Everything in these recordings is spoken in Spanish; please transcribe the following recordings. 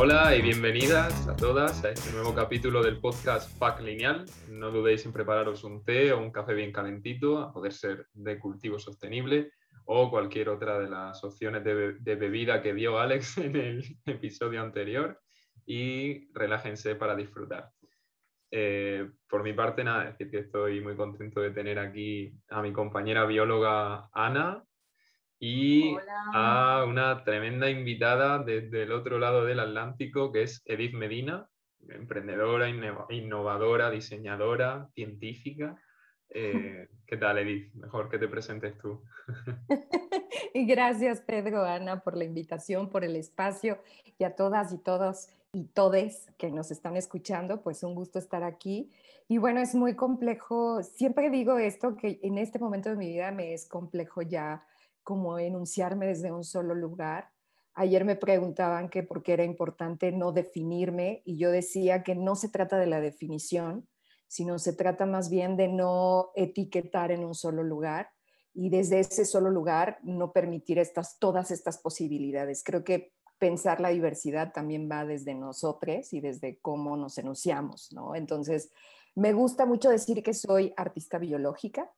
Hola y bienvenidas a todas a este nuevo capítulo del podcast Pack Lineal. No dudéis en prepararos un té o un café bien calentito, a poder ser de cultivo sostenible o cualquier otra de las opciones de, bebida que dio Alex en el episodio anterior y relájense para disfrutar. Eh, por mi parte, nada, decir que estoy muy contento de tener aquí a mi compañera bióloga Ana y a una tremenda invitada desde el otro lado del Atlántico, que es Edith Medina, emprendedora, innovadora, diseñadora, científica. Eh, ¿Qué tal, Edith? Mejor que te presentes tú. y gracias, Pedro, Ana, por la invitación, por el espacio y a todas y todos y todes que nos están escuchando, pues un gusto estar aquí. Y bueno, es muy complejo, siempre digo esto, que en este momento de mi vida me es complejo ya como enunciarme desde un solo lugar. Ayer me preguntaban que por qué era importante no definirme y yo decía que no se trata de la definición, sino se trata más bien de no etiquetar en un solo lugar y desde ese solo lugar no permitir estas, todas estas posibilidades. Creo que pensar la diversidad también va desde nosotros y desde cómo nos enunciamos, ¿no? Entonces, me gusta mucho decir que soy artista biológica,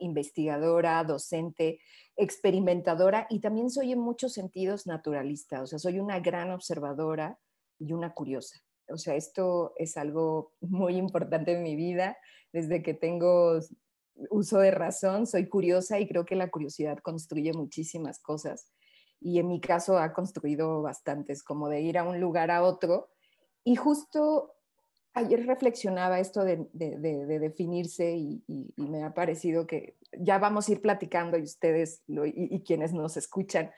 investigadora, docente, experimentadora y también soy en muchos sentidos naturalista, o sea, soy una gran observadora y una curiosa. O sea, esto es algo muy importante en mi vida. Desde que tengo uso de razón, soy curiosa y creo que la curiosidad construye muchísimas cosas. Y en mi caso ha construido bastantes, como de ir a un lugar a otro. Y justo ayer reflexionaba esto de, definirse y, me ha parecido que ya vamos a ir platicando y ustedes y, quienes nos escuchan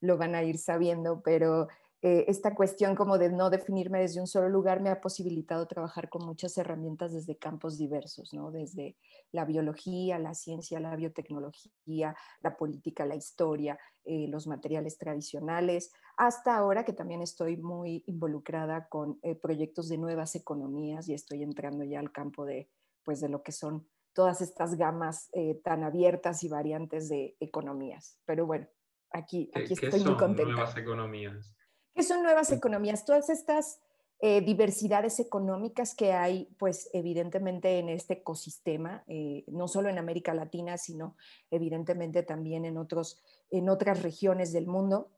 lo van a ir sabiendo, pero eh, esta cuestión como de no definirme desde un solo lugar me ha posibilitado trabajar con muchas herramientas desde campos diversos, ¿no? desde la biología, la ciencia, la biotecnología, la política, la historia, eh, los materiales tradicionales, hasta ahora que también estoy muy involucrada con eh, proyectos de nuevas economías y estoy entrando ya al campo de, pues, de lo que son todas estas gamas tan abiertas y variantes de economías. Pero bueno, aquí, aquí estoy muy contenta. Nuevas economías? ¿Qué son nuevas economías? Todas estas eh, diversidades económicas que hay, pues evidentemente en este ecosistema, eh, no solo en América Latina, sino evidentemente también en, otros, en otras regiones del mundo,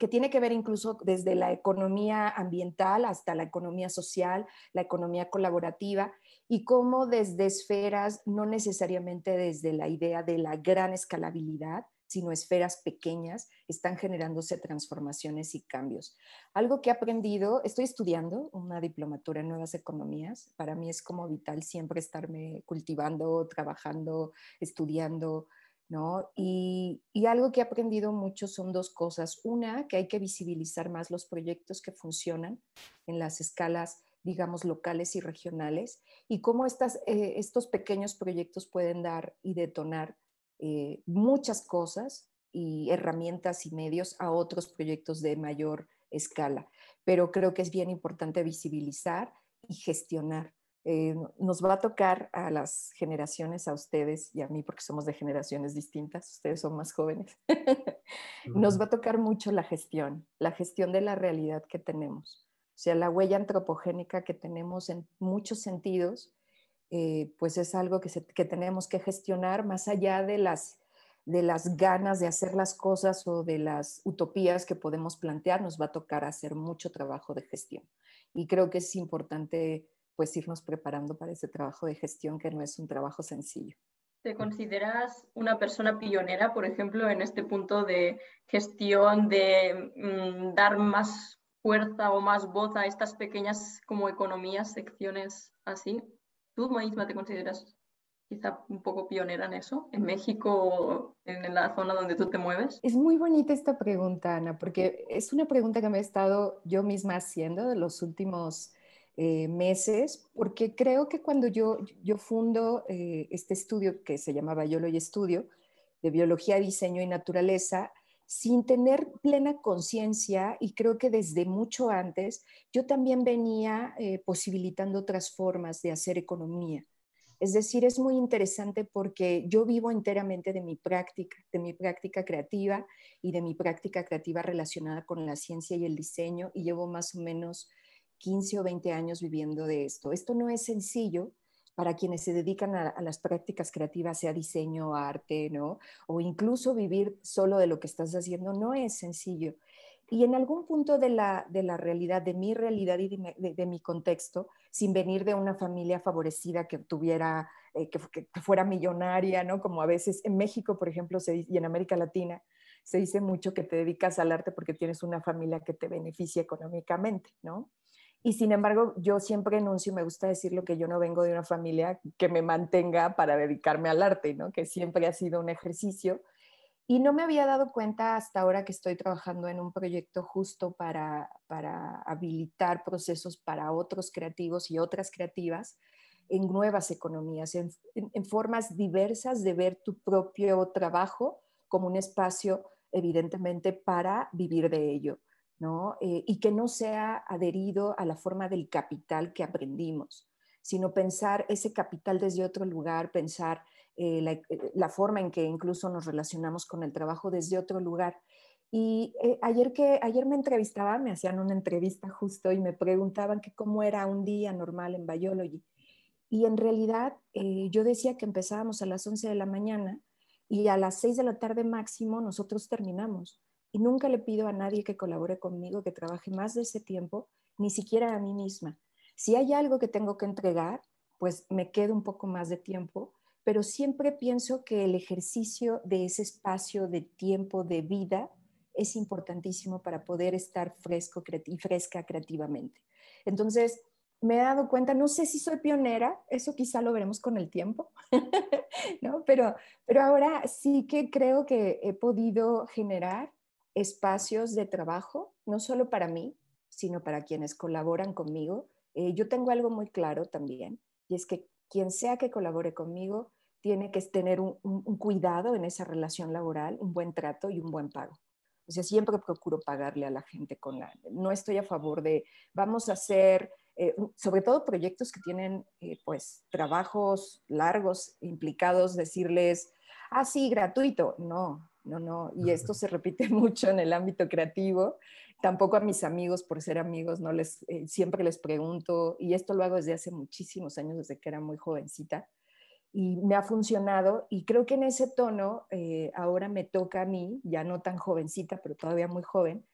que tiene que ver incluso desde la economía ambiental hasta la economía social, la economía colaborativa, y cómo desde esferas, no necesariamente desde la idea de la gran escalabilidad, sino esferas pequeñas, están generándose transformaciones y cambios. Algo que he aprendido, estoy estudiando una diplomatura en nuevas economías, para mí es como vital siempre estarme cultivando, trabajando, estudiando, ¿no? Y, y algo que he aprendido mucho son dos cosas. Una, que hay que visibilizar más los proyectos que funcionan en las escalas digamos, locales y regionales, y cómo estas, eh, estos pequeños proyectos pueden dar y detonar eh, muchas cosas y herramientas y medios a otros proyectos de mayor escala. Pero creo que es bien importante visibilizar y gestionar. Eh, nos va a tocar a las generaciones, a ustedes y a mí, porque somos de generaciones distintas, ustedes son más jóvenes, nos va a tocar mucho la gestión, la gestión de la realidad que tenemos. O sea, la huella antropogénica que tenemos en muchos sentidos eh, pues es algo que, tenemos que gestionar más allá de las, de las ganas de hacer las cosas o de las utopías que podemos plantear, nos va a tocar hacer mucho trabajo de gestión. Y creo que es importante pues irnos preparando para ese trabajo de gestión que no es un trabajo sencillo. ¿Te consideras una persona pionera, por ejemplo, en este punto de gestión, de mm, dar más fuerza o más voz a estas pequeñas como economías, secciones así? ¿Tú misma te consideras quizá un poco pionera en eso, en México en la zona donde tú te mueves? Es muy bonita esta pregunta, Ana, porque es una pregunta que me he estado yo misma haciendo de los últimos eh, meses, porque creo que cuando yo, yo fundo eh, este estudio que se llamaba Yolo y Estudio, de Biología, Diseño y Naturaleza, sin tener plena conciencia, y creo que desde mucho antes, yo también venía eh, posibilitando otras formas de hacer economía. Es decir, es muy interesante porque yo vivo enteramente de mi práctica, de mi práctica creativa y de mi práctica creativa relacionada con la ciencia y el diseño y llevo más o menos 15 o 20 años viviendo de esto. Esto no es sencillo para quienes se dedican a, las prácticas creativas, sea diseño, arte, ¿no? O incluso vivir solo de lo que estás haciendo, no es sencillo. Y en algún punto de la, de la realidad, de mi realidad y de, mi contexto, sin venir de una familia favorecida que tuviera, eh, que, fuera millonaria, ¿no? Como a veces en México, por ejemplo, y en América Latina, se dice mucho que te dedicas al arte porque tienes una familia que te beneficia económicamente, ¿no? Y sin embargo, yo siempre enuncio, me gusta decirlo, que yo no vengo de una familia que me mantenga para dedicarme al arte, ¿no? que siempre ha sido un ejercicio. Y no me había dado cuenta hasta ahora que estoy trabajando en un proyecto justo para, para habilitar procesos para otros creativos y otras creativas en nuevas economías, en, en formas diversas de ver tu propio trabajo como un espacio, evidentemente, para vivir de ello eh, y que no sea adherido a la forma del capital que aprendimos, sino pensar ese capital desde otro lugar, pensar eh, eh, la, forma en que incluso nos relacionamos con el trabajo desde otro lugar. Y ayer, que, ayer me entrevistaba, me hacían una entrevista justo y me preguntaban que cómo era un día normal en Biology. Y en realidad yo decía que empezábamos a las 11 de la mañana y a las 6 de la tarde máximo nosotros terminamos y nunca le pido a nadie que colabore conmigo, que trabaje más de ese tiempo, ni siquiera a mí misma. Si hay algo que tengo que entregar, pues me quedo un poco más de tiempo, pero siempre pienso que el ejercicio de ese espacio de tiempo, de vida, es importantísimo para poder estar fresco y fresca creativamente. Entonces, me he dado cuenta, no sé si soy pionera, eso quizá lo veremos con el tiempo, ¿no? pero, pero ahora sí que creo que he podido generar espacios de trabajo, no solo para mí, sino para quienes colaboran conmigo. Eh, yo tengo algo muy claro también, y es que quien sea que colabore conmigo tiene que tener un, cuidado en esa relación laboral, un buen trato y un buen pago. O sea, siempre procuro pagarle a la gente con la... No estoy a favor de, vamos a hacer, eh, sobre todo proyectos que tienen, eh, pues, trabajos largos implicados, decirles, ah, sí, gratuito. No, no, no, y esto se repite mucho en el ámbito creativo. Tampoco a mis amigos, por ser amigos, no les, eh, siempre les pregunto, y esto lo hago desde hace muchísimos años, desde que era muy jovencita, y me ha funcionado, y creo que en ese tono eh, ahora me toca a mí, ya no tan jovencita, pero todavía muy joven,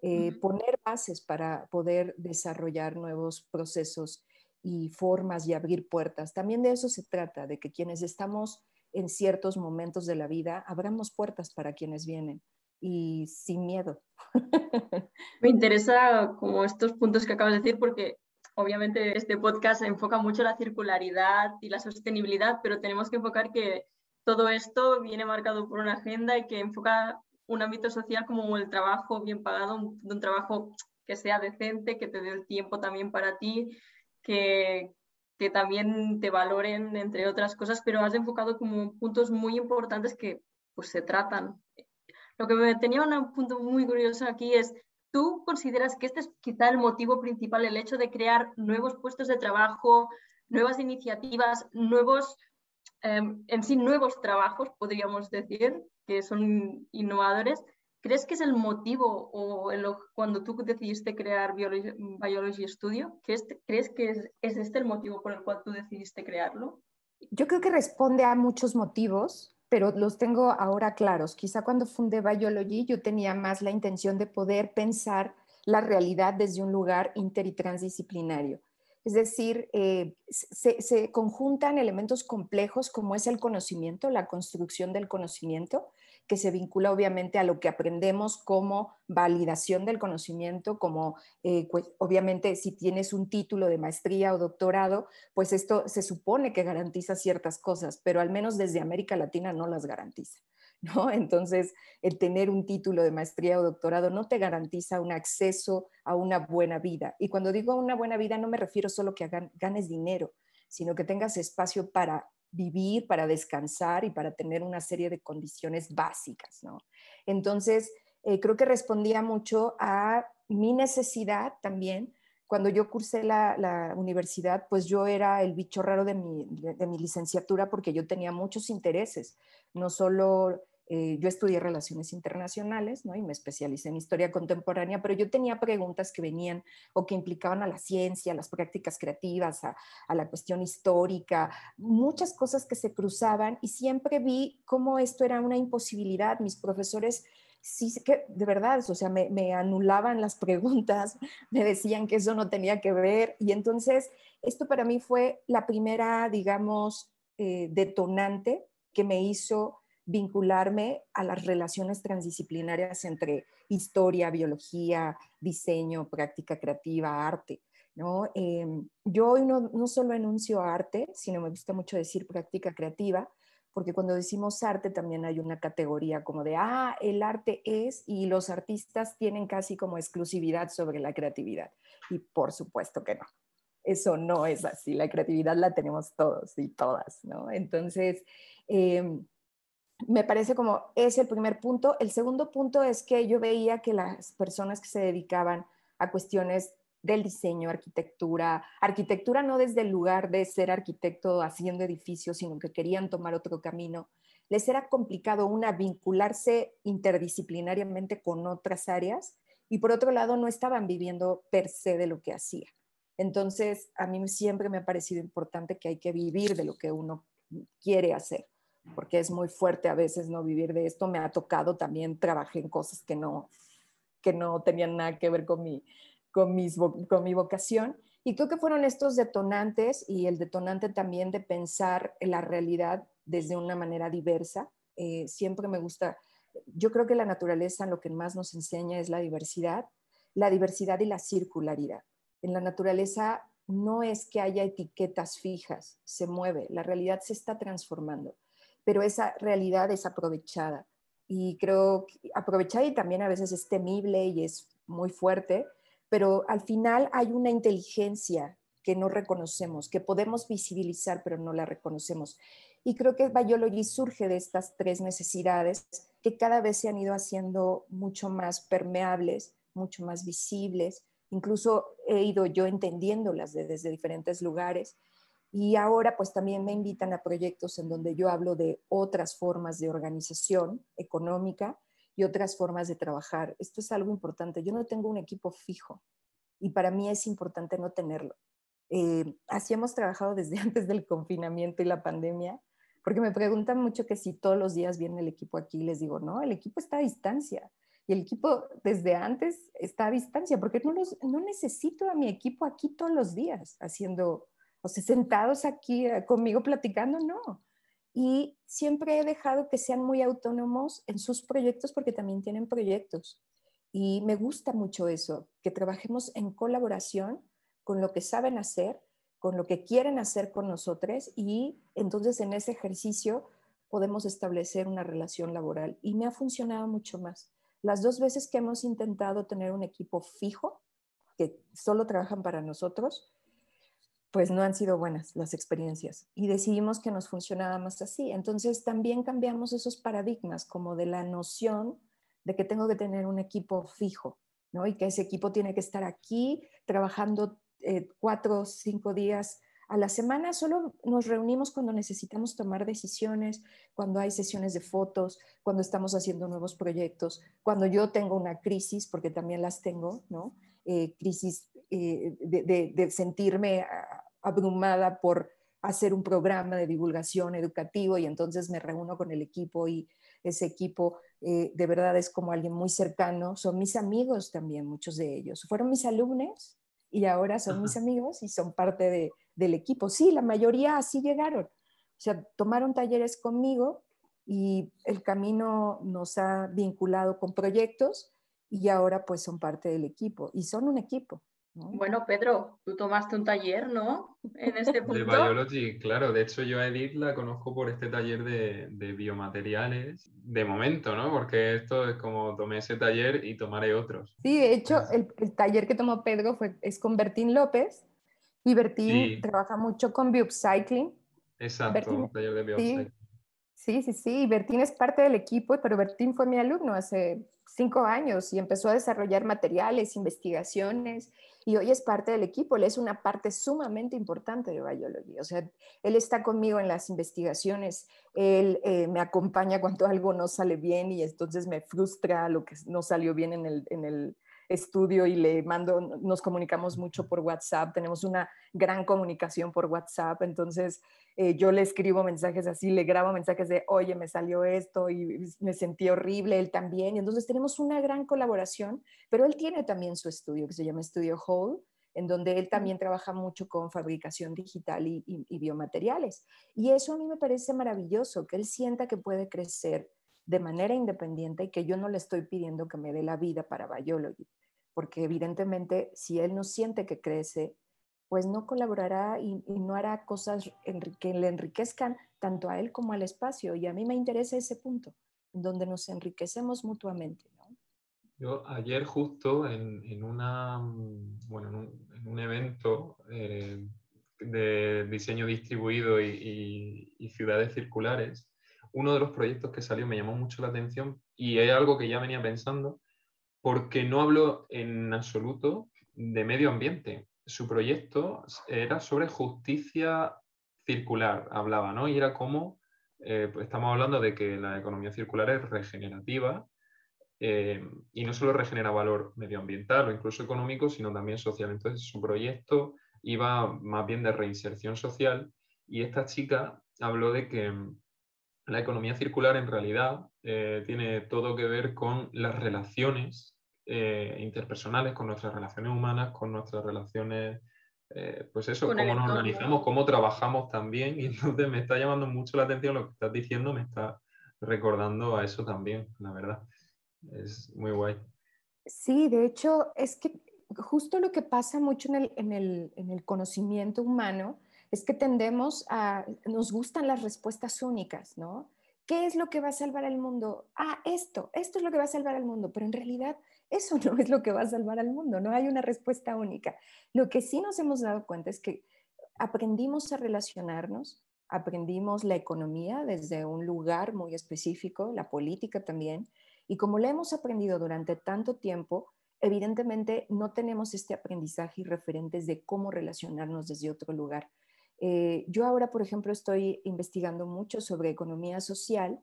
eh, poner bases para poder desarrollar nuevos procesos y formas y abrir puertas. También de eso se trata, de que quienes estamos en ciertos momentos de la vida, abramos puertas para quienes vienen y sin miedo. Me interesa como estos puntos que acabas de decir porque obviamente este podcast enfoca mucho la circularidad y la sostenibilidad, pero tenemos que enfocar que todo esto viene marcado por una agenda y que enfoca un ámbito social como el trabajo bien pagado, un, un trabajo que sea decente, que te dé el tiempo también para ti, que, que también te valoren, entre otras cosas, pero has enfocado como puntos muy importantes que pues se tratan. Lo que me tenía un punto muy curioso aquí es, ¿tú consideras que este es quizá el motivo principal, el hecho de crear nuevos puestos de trabajo, nuevas iniciativas, nuevos, em, en sí, nuevos trabajos, podríamos decir, que son innovadores? ¿Crees que es el motivo o cuando tú decidiste crear Biology, Studio? ¿crees, ¿Crees que es, es, este el motivo por el cual tú decidiste crearlo? Yo creo que responde a muchos motivos, pero los tengo ahora claros. Quizá cuando fundé Biology yo tenía más la intención de poder pensar la realidad desde un lugar inter y transdisciplinario. Es decir, eh, se, se, conjuntan elementos complejos como es el conocimiento, la construcción del conocimiento, que se vincula obviamente a lo que aprendemos como validación del conocimiento, como eh, pues, obviamente si tienes un título de maestría o doctorado, pues esto se supone que garantiza ciertas cosas, pero al menos desde América Latina no las garantiza. ¿No? Entonces, el tener un título de maestría o doctorado no te garantiza un acceso a una buena vida. Y cuando digo una buena vida, no me refiero solo que ganes dinero, sino que tengas espacio para vivir, para descansar y para tener una serie de condiciones básicas, ¿no? Entonces, eh, creo que respondía mucho a mi necesidad también cuando yo cursé la, universidad, pues yo era el bicho raro de mi, de mi licenciatura porque yo tenía muchos intereses, no solo eh, yo estudié relaciones internacionales ¿no? y me especialicé en historia contemporánea, pero yo tenía preguntas que venían o que implicaban a la ciencia, a las prácticas creativas, a, la cuestión histórica, muchas cosas que se cruzaban y siempre vi cómo esto era una imposibilidad. Mis profesores sí que de verdad, o sea, me, anulaban las preguntas, me decían que eso no tenía que ver y entonces esto para mí fue la primera, digamos, eh, detonante que me hizo vincularme a las relaciones transdisciplinarias entre historia, biología, diseño, práctica creativa, arte. ¿no? Em, yo hoy no, solo enuncio arte, sino me gusta mucho decir práctica creativa, porque cuando decimos arte también hay una categoría como de, ah, el arte es, y los artistas tienen casi como exclusividad sobre la creatividad. Y por supuesto que no. Eso no es así, la creatividad la tenemos todos y todas, ¿no? Entonces, eh, me parece como es el primer punto. El segundo punto es que yo veía que las personas que se dedicaban a cuestiones del diseño, arquitectura, arquitectura no desde el lugar de ser arquitecto haciendo edificios, sino que querían tomar otro camino, les era complicado una vincularse interdisciplinariamente con otras áreas y por otro lado no estaban viviendo per se de lo que hacía. Entonces, a mí siempre me ha parecido importante que hay que vivir de lo que uno quiere hacer porque es muy fuerte a veces no vivir de esto. Me ha tocado también, trabajé en cosas que no, que no tenían nada que ver con mi, con, mis, con mi vocación. Y creo que fueron estos detonantes y el detonante también de pensar en la realidad desde una manera diversa. Eh, siempre me gusta, yo creo que la naturaleza lo que más nos enseña es la diversidad, la diversidad y la circularidad. En la naturaleza no es que haya etiquetas fijas, se mueve, la realidad se está transformando pero esa realidad es aprovechada. Y creo que aprovechada y también a veces es temible y es muy fuerte, pero al final hay una inteligencia que no reconocemos, que podemos visibilizar, pero no la reconocemos. Y creo que Biology surge de estas tres necesidades que cada vez se han ido haciendo mucho más permeables, mucho más visibles. Incluso he ido yo entendiéndolas desde diferentes lugares y ahora pues también me invitan a proyectos en donde yo hablo de otras formas de organización económica y otras formas de trabajar. Esto es algo importante. Yo no tengo un equipo fijo y para mí es importante no tenerlo. Eh, así hemos trabajado desde antes del confinamiento y la pandemia, porque me preguntan mucho que si todos los días viene el equipo aquí, les digo, no, el equipo está a distancia. Y el equipo desde antes está a distancia, porque no, no necesito a mi equipo aquí todos los días haciendo o sea, sentados aquí eh, conmigo platicando, no. Y siempre he dejado que sean muy autónomos en sus proyectos porque también tienen proyectos. Y me gusta mucho eso, que trabajemos en colaboración con lo que saben hacer, con lo que quieren hacer con nosotros y entonces en ese ejercicio podemos establecer una relación laboral. Y me ha funcionado mucho más. Las dos veces que hemos intentado tener un equipo fijo, que solo trabajan para nosotros, pues no han sido buenas las experiencias y decidimos que nos funcionaba más así. Entonces también cambiamos esos paradigmas como de la noción de que tengo que tener un equipo fijo, ¿no? Y que ese equipo tiene que estar aquí trabajando eh, cuatro o cinco días a la semana. Solo nos reunimos cuando necesitamos tomar decisiones, cuando hay sesiones de fotos, cuando estamos haciendo nuevos proyectos, cuando yo tengo una crisis, porque también las tengo, ¿no? Eh, crisis eh, de, sentirme abrumada por hacer un programa de divulgación educativo y entonces me reúno con el equipo y ese equipo eh, de verdad es como alguien muy cercano, son mis amigos también, muchos de ellos. Fueron mis alumnos y ahora son mis amigos y son parte del equipo. Sí, la mayoría así llegaron. O sea, tomaron talleres conmigo y el camino nos ha vinculado con proyectos y ahora pues son parte del equipo y son un equipo. Bueno, Pedro, tú tomaste un taller, ¿no? En este punto. De Biology, claro. De hecho, yo a Edith la conozco por este taller de, biomateriales, de momento, ¿no? Porque esto es como tomé ese taller y tomaré otros. Sí, de hecho, el, taller que tomó Pedro fue, es con Bertín López y Bertín trabaja mucho con Biopsycling. Exacto, un taller de Biopsycling. Sí, sí, sí, Bertín es parte del equipo, pero Bertín fue mi alumno hace cinco años y empezó a desarrollar materiales, investigaciones y hoy es parte del equipo. Él es una parte sumamente importante de Biology. O sea, él está conmigo en las investigaciones, él eh, me acompaña cuando algo no sale bien y entonces me frustra lo que no salió bien en el, en el estudio y le mando, nos comunicamos mucho por WhatsApp, tenemos una gran comunicación por WhatsApp, entonces eh, yo le escribo mensajes así, le grabo mensajes de, oye, me salió esto y me sentí horrible, él también, y entonces tenemos una gran colaboración, pero él tiene también su estudio que se llama Estudio Whole, en donde él también trabaja mucho con fabricación digital y, y biomateriales. Y eso a mí me parece maravilloso, que él sienta que puede crecer de manera independiente y que yo no le estoy pidiendo que me dé la vida para Biology, porque evidentemente si él no siente que crece, pues no colaborará y, no hará cosas que le enriquezcan tanto a él como al espacio. Y a mí me interesa ese punto, donde nos enriquecemos mutuamente. Yo ayer justo en, una, bueno, en, un, evento eh, de diseño distribuido y, y ciudades circulares, uno de los proyectos que salió me llamó mucho la atención y es algo que ya venía pensando porque no hablo en absoluto de medio ambiente. Su proyecto era sobre justicia circular, hablaba, ¿no? Y era como, eh, pues estamos hablando de que la economía circular es regenerativa eh, y no solo regenera valor medioambiental o incluso económico, sino también social. Entonces, su proyecto iba más bien de reinserción social y esta chica habló de que la economía circular en realidad eh, tiene todo que ver con las relaciones eh, interpersonales, con nuestras relaciones humanas, con nuestras relaciones, eh, pues eso, cómo nos organizamos, cómo trabajamos también. Y entonces me está llamando mucho la atención lo que estás diciendo, me está recordando a eso también, la verdad. Es muy guay. Sí, de hecho, es que justo lo que pasa mucho en el, en el, en el conocimiento humano es que tendemos a, nos gustan las respuestas únicas, ¿no? ¿Qué es lo que va a salvar al mundo? Ah, esto, esto es lo que va a salvar al mundo, pero en realidad eso no es lo que va a salvar al mundo, no hay una respuesta única. Lo que sí nos hemos dado cuenta es que aprendimos a relacionarnos, aprendimos la economía desde un lugar muy específico, la política también, y como lo hemos aprendido durante tanto tiempo, evidentemente no tenemos este aprendizaje y referentes de cómo relacionarnos desde otro lugar. Eh, yo ahora, por ejemplo, estoy investigando mucho sobre economía social,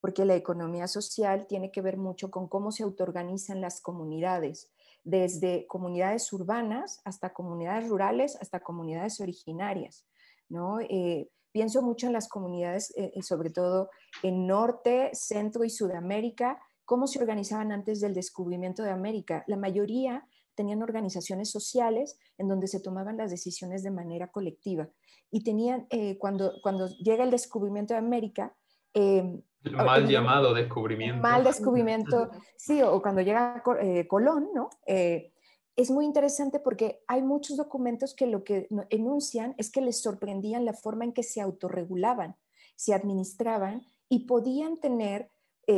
porque la economía social tiene que ver mucho con cómo se autoorganizan las comunidades, desde comunidades urbanas hasta comunidades rurales, hasta comunidades originarias. ¿no? Eh, pienso mucho en las comunidades, eh, sobre todo en Norte, Centro y Sudamérica, cómo se organizaban antes del descubrimiento de América. La mayoría tenían organizaciones sociales en donde se tomaban las decisiones de manera colectiva. Y tenían, eh, cuando, cuando llega el descubrimiento de América... Eh, mal llamado descubrimiento. Mal descubrimiento, sí, o cuando llega eh, Colón, ¿no? es muy interesante porque hay muchos documentos que lo que enuncian es que les sorprendían la forma en que se autorregulaban, se administraban y podían tener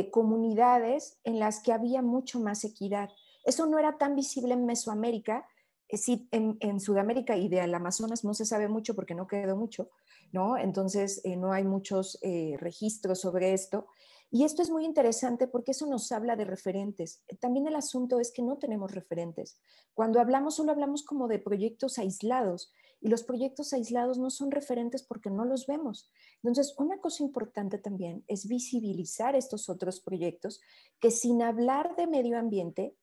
comunidades en las que había mucho más equidad. Eso no era tan visible en Mesoamérica, eh, sí, en, Sudamérica y del Amazonas no se sabe mucho porque no quedó mucho, ¿no? Entonces eh, no hay muchos eh, registros sobre esto. Y esto es muy interesante porque eso nos habla de referentes. También el asunto es que no tenemos referentes. Cuando hablamos, solo hablamos como de proyectos aislados y los proyectos aislados no son referentes porque no los vemos. Entonces, una cosa importante también es visibilizar estos otros proyectos que sin hablar de medio ambiente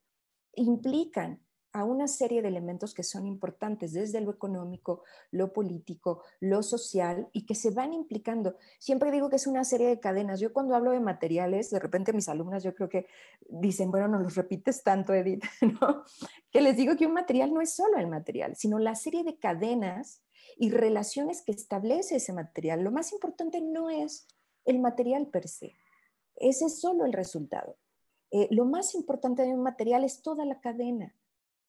implican a una serie de elementos que son importantes desde lo económico, lo político, lo social y que se van implicando. Siempre digo que es una serie de cadenas. Yo cuando hablo de materiales, de repente mis alumnas yo creo que dicen, bueno, no los repites tanto, Edith, ¿no? Que les digo que un material no es solo el material, sino la serie de cadenas y relaciones que establece ese material. Lo más importante no es el material per se, ese es solo el resultado. Eh, lo más importante de un material es toda la cadena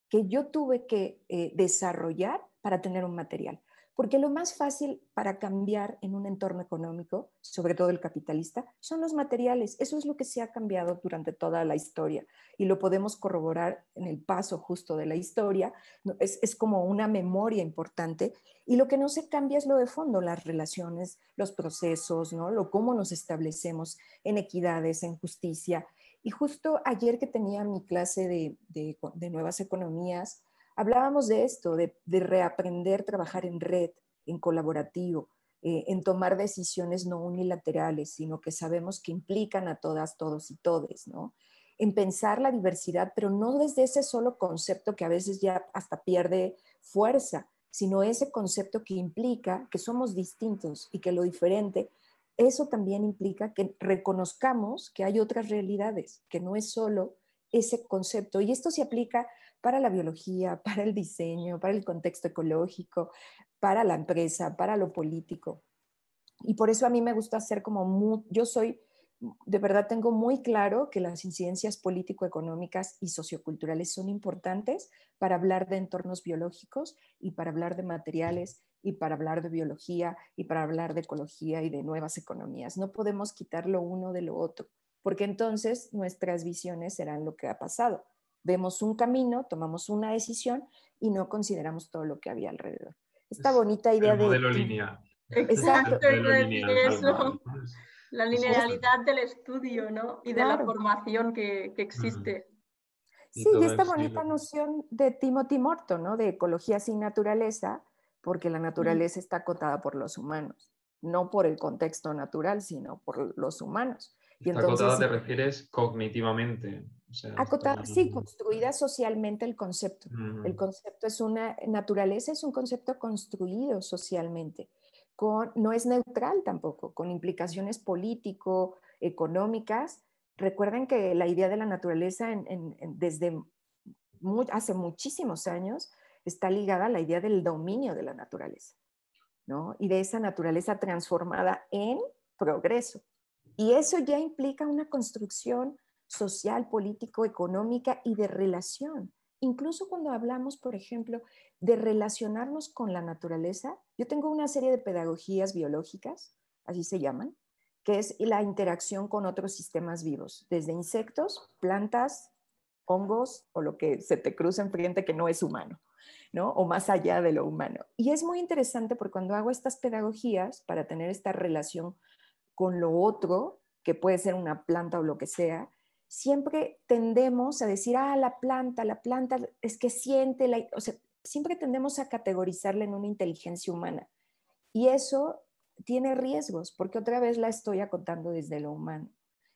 que yo tuve que eh, desarrollar para tener un material. Porque lo más fácil para cambiar en un entorno económico, sobre todo el capitalista, son los materiales. Eso es lo que se ha cambiado durante toda la historia y lo podemos corroborar en el paso justo de la historia. Es, es como una memoria importante y lo que no se cambia es lo de fondo, las relaciones, los procesos, ¿no? lo cómo nos establecemos en equidades, en justicia, Y justo ayer que tenía mi clase de, de, nuevas economías, hablábamos de esto, de, de, reaprender trabajar en red, en colaborativo, eh, en tomar decisiones no unilaterales, sino que sabemos que implican a todas, todos y todes, ¿no? En pensar la diversidad, pero no desde ese solo concepto que a veces ya hasta pierde fuerza, sino ese concepto que implica que somos distintos y que lo diferente eso también implica que reconozcamos que hay otras realidades, que no es solo ese concepto. Y esto se aplica para la biología, para el diseño, para el contexto ecológico, para la empresa, para lo político. Y por eso a mí me gusta hacer como, yo soy de verdad tengo muy claro que las incidencias político-económicas y socioculturales son importantes para hablar de entornos biológicos y para hablar de materiales y para hablar de biología y para hablar de ecología y de nuevas economías. No podemos quitar lo uno de lo otro, porque entonces nuestras visiones serán lo que ha pasado. Vemos un camino, tomamos una decisión y no consideramos todo lo que había alrededor. Esta bonita idea de... Modelo lineal. Exacto, eso la linealidad del estudio, ¿no? Y de la formación que, existe. Sí, y, esta bonita noción de Timothy Morton, ¿no? De ecología sin naturaleza, porque la naturaleza está acotada por los humanos, no por el contexto natural, sino por los humanos. Y está acotada te refieres cognitivamente. acotada, sí, construida socialmente el concepto. El concepto es una, naturaleza es un concepto construido socialmente no es neutral tampoco, con implicaciones político, económicas. Recuerden que la idea de la naturaleza desde hace muchísimos años está ligada a la idea del dominio de la naturaleza, ¿no? Y de esa naturaleza transformada en progreso. Y eso ya implica una construcción social, político, económica y de relación. Incluso cuando hablamos, por ejemplo, de relacionarnos con la naturaleza, yo tengo una serie de pedagogías biológicas, así se llaman, que es la interacción con otros sistemas vivos, desde insectos, plantas, hongos o lo que se te cruza enfrente que no es humano, ¿no? O más allá de lo humano. Y es muy interesante porque cuando hago estas pedagogías para tener esta relación con lo otro, que puede ser una planta o lo que sea, siempre tendemos a decir, ah, la planta, la planta es que siente, la, o sea, siempre tendemos a categorizarla en una inteligencia humana. Y eso tiene riesgos, porque otra vez la estoy acotando desde lo humano.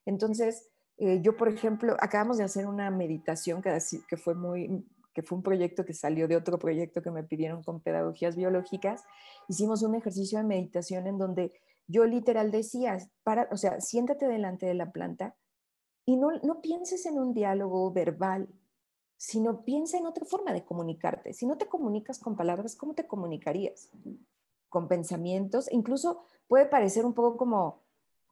Entonces, eh, yo, por ejemplo, acabamos de hacer una meditación que, que, fue muy, que fue un proyecto que salió de otro proyecto que me pidieron con pedagogías biológicas. Hicimos un ejercicio de meditación en donde yo literal decía, para, o sea, siéntate delante de la planta y no, no pienses en un diálogo verbal, sino piensa en otra forma de comunicarte. Si no te comunicas con palabras, ¿cómo te comunicarías? Con pensamientos, incluso puede parecer un poco como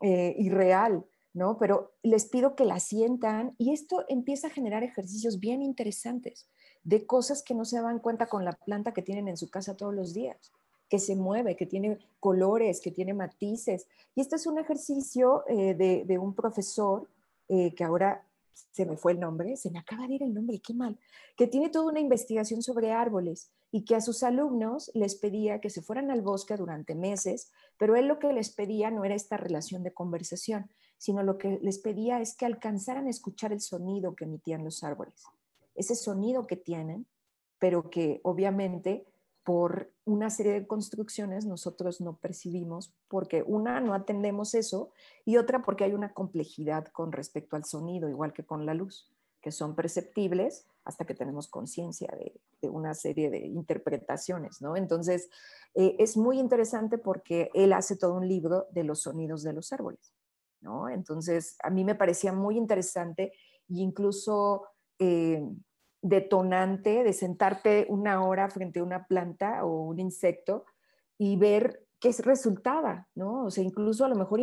eh, irreal, ¿no? Pero les pido que la sientan y esto empieza a generar ejercicios bien interesantes de cosas que no se dan cuenta con la planta que tienen en su casa todos los días, que se mueve, que tiene colores, que tiene matices. Y este es un ejercicio eh, de, un profesor eh, que ahora se me fue el nombre, se me acaba de ir el nombre, qué mal, que tiene toda una investigación sobre árboles y que a sus alumnos les pedía que se fueran al bosque durante meses, pero él lo que les pedía no era esta relación de conversación, sino lo que les pedía es que alcanzaran a escuchar el sonido que emitían los árboles, ese sonido que tienen, pero que obviamente por una serie de construcciones nosotros no percibimos porque una no atendemos eso y otra porque hay una complejidad con respecto al sonido, igual que con la luz, que son perceptibles hasta que tenemos conciencia de, una serie de interpretaciones, ¿no? Entonces, eh, es muy interesante porque él hace todo un libro de los sonidos de los árboles, ¿no? Entonces, a mí me parecía muy interesante e incluso... Eh, detonante de sentarte una hora frente a una planta o un insecto y ver qué resultaba, ¿no? O sea, incluso a lo mejor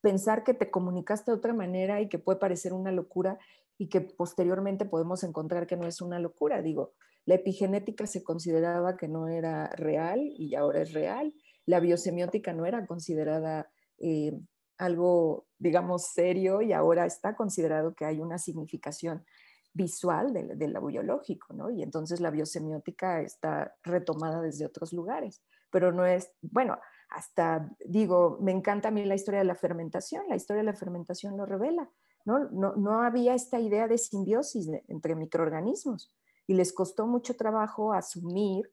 pensar que te comunicaste de otra manera y que puede parecer una locura y que posteriormente podemos encontrar que no es una locura. Digo, la epigenética se consideraba que no era real y ahora es real. La biosemiótica no era considerada eh, algo, digamos, serio y ahora está considerado que hay una significación visual de, lo biológico, ¿no? Y entonces la biosemiótica está retomada desde otros lugares, pero no es, bueno, hasta digo, me encanta a mí la historia de la fermentación, la historia de la fermentación lo revela. ¿no? No, había esta idea de simbiosis entre microorganismos y les costó mucho trabajo asumir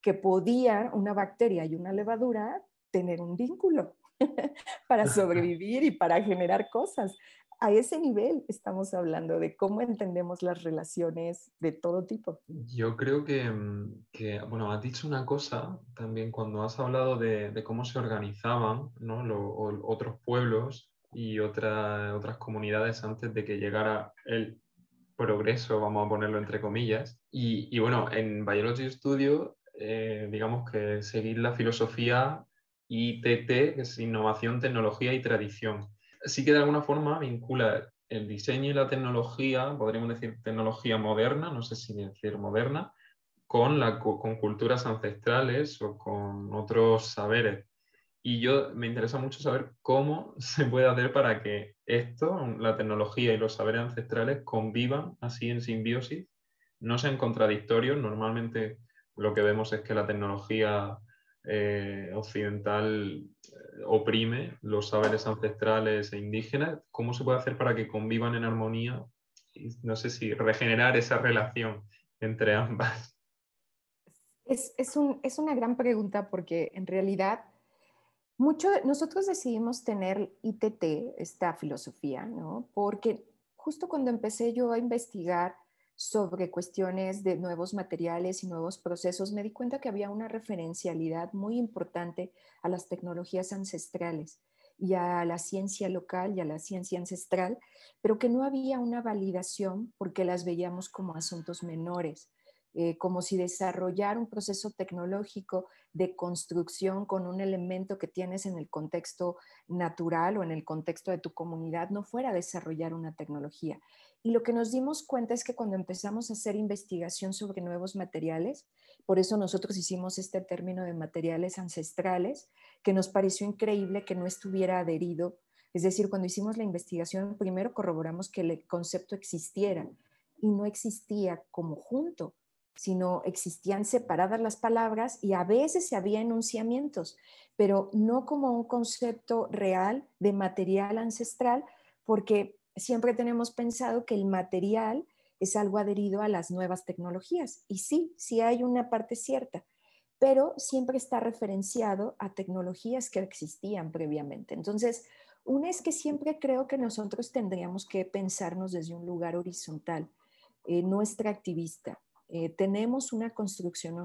que podía una bacteria y una levadura tener un vínculo para sobrevivir y para generar cosas. A ese nivel estamos hablando de cómo entendemos las relaciones de todo tipo. Yo creo que, mm, que bueno, has dicho una cosa también cuando has hablado de, cómo se organizaban ¿no? otros pueblos y otras comunidades antes de que llegara el progreso, vamos a ponerlo entre comillas. Y, bueno, en Biology Studio, eh, digamos que seguir la filosofía ITT, que es innovación, tecnología y tradición. Sí que de alguna forma vincula el diseño y la tecnología, podríamos decir tecnología moderna, no sé si decir moderna, con, la, con culturas ancestrales o con otros saberes. Y yo me interesa mucho saber cómo se puede hacer para que esto, la tecnología y los saberes ancestrales, convivan así en simbiosis, no sean contradictorios. Normalmente lo que vemos es que la tecnología eh, occidental oprime los saberes ancestrales e indígenas. ¿Cómo se puede hacer para que convivan en armonía? no sé si regenerar esa relación entre ambas. Es, es, un, es una gran pregunta porque en realidad mucho, nosotros decidimos tener ITT, esta filosofía, ¿no? Porque justo cuando empecé yo a investigar sobre cuestiones de nuevos materiales y nuevos procesos, me di cuenta que había una referencialidad muy importante a las tecnologías ancestrales y a la ciencia local y a la ciencia ancestral, pero que no había una validación porque las veíamos como asuntos menores. Eh, como si desarrollar un proceso tecnológico de construcción con un elemento que tienes en el contexto natural o en el contexto de tu comunidad no fuera desarrollar una tecnología. Y lo que nos dimos cuenta es que cuando empezamos a hacer investigación sobre nuevos materiales, por eso nosotros hicimos este término de materiales ancestrales, que nos pareció increíble que no estuviera adherido. Es decir, cuando hicimos la investigación, primero corroboramos que el concepto existiera y no existía como junto sino existían separadas las palabras y a veces se había enunciamientos, pero no como un concepto real de material ancestral, porque siempre tenemos pensado que el material es algo adherido a las nuevas tecnologías. Y sí, sí hay una parte cierta, pero siempre está referenciado a tecnologías que existían previamente. Entonces, una es que siempre creo que nosotros tendríamos que pensarnos desde un lugar horizontal, eh, no extractivista. Eh, tenemos una construcción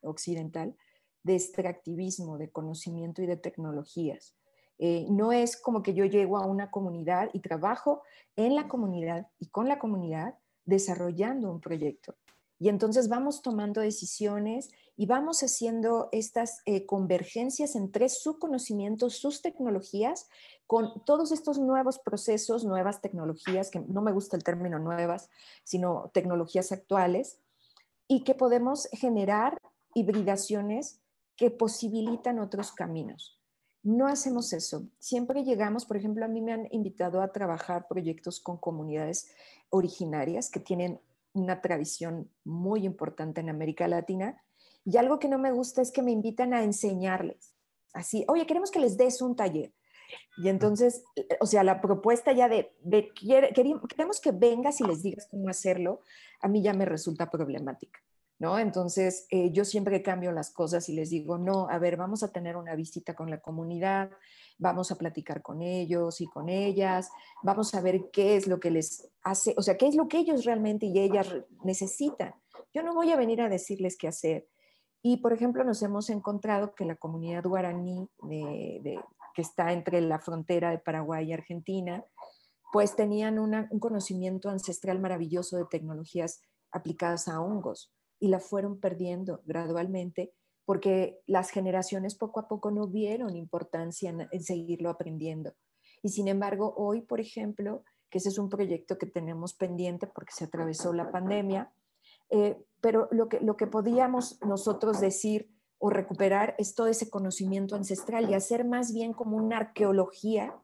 occidental de extractivismo, de conocimiento y de tecnologías. Eh, no es como que yo llego a una comunidad y trabajo en la comunidad y con la comunidad desarrollando un proyecto. Y entonces vamos tomando decisiones y vamos haciendo estas eh, convergencias entre su conocimiento, sus tecnologías, con todos estos nuevos procesos, nuevas tecnologías, que no me gusta el término nuevas, sino tecnologías actuales, y que podemos generar hibridaciones que posibilitan otros caminos. No hacemos eso. Siempre llegamos, por ejemplo, a mí me han invitado a trabajar proyectos con comunidades originarias que tienen una tradición muy importante en América Latina. Y algo que no me gusta es que me invitan a enseñarles. Así, oye, queremos que les des un taller. Y entonces, o sea, la propuesta ya de, queremos que vengas y les digas cómo hacerlo, a mí ya me resulta problemática. ¿No? Entonces, eh, yo siempre cambio las cosas y les digo, no, a ver, vamos a tener una visita con la comunidad, vamos a platicar con ellos y con ellas, vamos a ver qué es lo que les hace, o sea, qué es lo que ellos realmente y ellas necesitan. Yo no voy a venir a decirles qué hacer. Y, por ejemplo, nos hemos encontrado que la comunidad guaraní de, que está entre la frontera de Paraguay y Argentina, pues tenían un conocimiento ancestral maravilloso de tecnologías aplicadas a hongos y la fueron perdiendo gradualmente porque las generaciones poco a poco no vieron importancia en, seguirlo aprendiendo. Y sin embargo, hoy, por ejemplo, que ese es un proyecto que tenemos pendiente porque se atravesó la pandemia, eh, pero lo que, lo que podíamos nosotros decir o recuperar es todo ese conocimiento ancestral y hacer más bien como una arqueología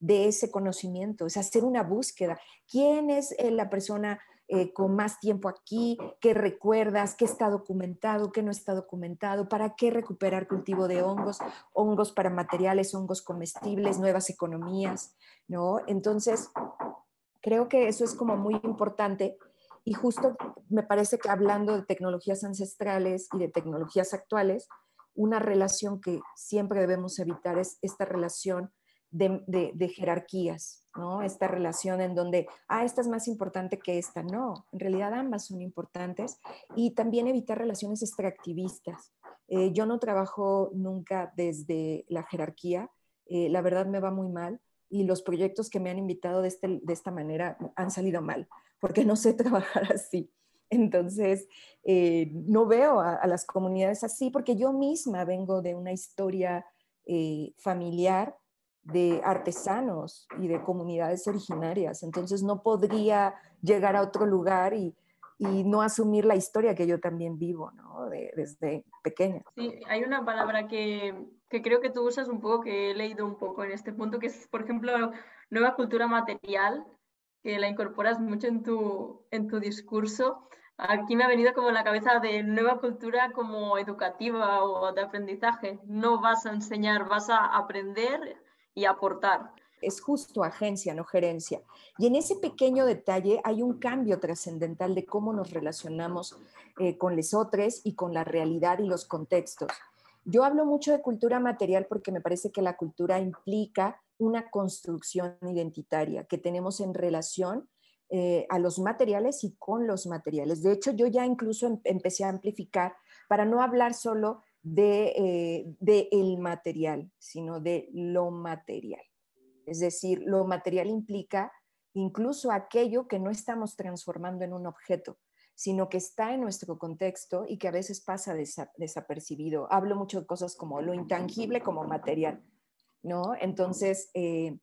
de ese conocimiento, es hacer una búsqueda. ¿Quién es eh, la persona eh, con más tiempo aquí? ¿Qué recuerdas? ¿Qué está documentado? ¿Qué no está documentado? ¿Para qué recuperar cultivo de hongos? Hongos para materiales, hongos comestibles, nuevas economías, ¿no? Entonces, Creo que eso es como muy importante y justo me parece que hablando de tecnologías ancestrales y de tecnologías actuales, una relación que siempre debemos evitar es esta relación de, jerarquías, ¿no? Esta relación en donde, ah, esta es más importante que esta. No, en realidad ambas son importantes. Y también evitar relaciones extractivistas. Eh, yo no trabajo nunca desde la jerarquía, eh, la verdad me va muy mal y los proyectos que me han invitado de, este, de esta manera han salido mal, porque no sé trabajar así. Entonces, eh, no veo a, las comunidades así, porque yo misma vengo de una historia eh, familiar de artesanos y de comunidades originarias. Entonces, no podría llegar a otro lugar y, no asumir la historia que yo también vivo, ¿no? desde pequeña. Sí, hay una palabra que, que creo que tú usas un poco, que he leído un poco en este punto, que es, por ejemplo, nueva cultura material, que la incorporas mucho en tu, en tu discurso. Aquí me ha venido como la cabeza de nueva cultura como educativa o de aprendizaje. No vas a enseñar, vas a aprender y aportar. Es justo agencia, no gerencia. Y en ese pequeño detalle hay un cambio trascendental de cómo nos relacionamos eh, con los otros y con la realidad y los contextos. Yo hablo mucho de cultura material porque me parece que la cultura implica una construcción identitaria que tenemos en relación eh, a los materiales y con los materiales. De hecho, yo ya incluso em, empecé a amplificar para no hablar solo de, eh, de el material, sino de lo material. Es decir, lo material implica incluso aquello que no estamos transformando en un objeto, sino que está en nuestro contexto y que a veces pasa desapercibido. Hablo mucho de cosas como lo intangible como material, ¿no? Entonces, eh,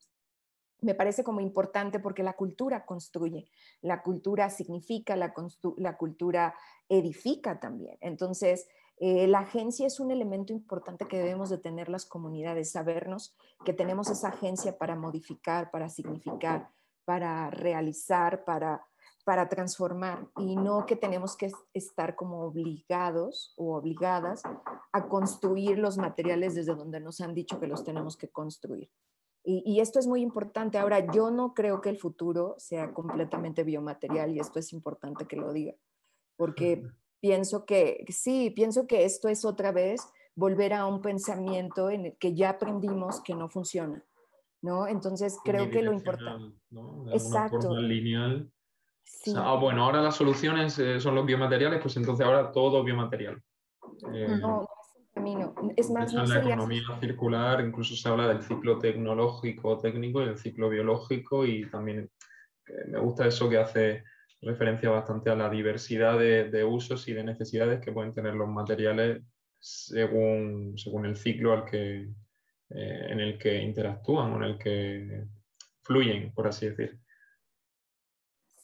me parece como importante porque la cultura construye, la cultura significa, la, cultura edifica también. Entonces, eh, la agencia es un elemento importante que debemos de tener las comunidades, sabernos que tenemos esa agencia para modificar, para significar, para realizar, para para transformar y no que tenemos que estar como obligados o obligadas a construir los materiales desde donde nos han dicho que los tenemos que construir. Y, esto es muy importante. Ahora, yo no creo que el futuro sea completamente biomaterial y esto es importante que lo diga, porque pienso que sí, pienso que esto es otra vez volver a un pensamiento en el que ya aprendimos que no funciona. ¿no? Entonces creo que lo importante... Exacto. lineal Ah, bueno, ahora las soluciones eh, son los biomateriales, pues entonces ahora todo biomaterial. Eh, no, es un camino. Es más, la economía circular, incluso se habla del ciclo tecnológico técnico y el ciclo biológico y también me gusta eso que hace referencia bastante a la diversidad de, usos y de necesidades que pueden tener los materiales según, según el ciclo al que, eh, en el que interactúan o en el que fluyen, por así decir.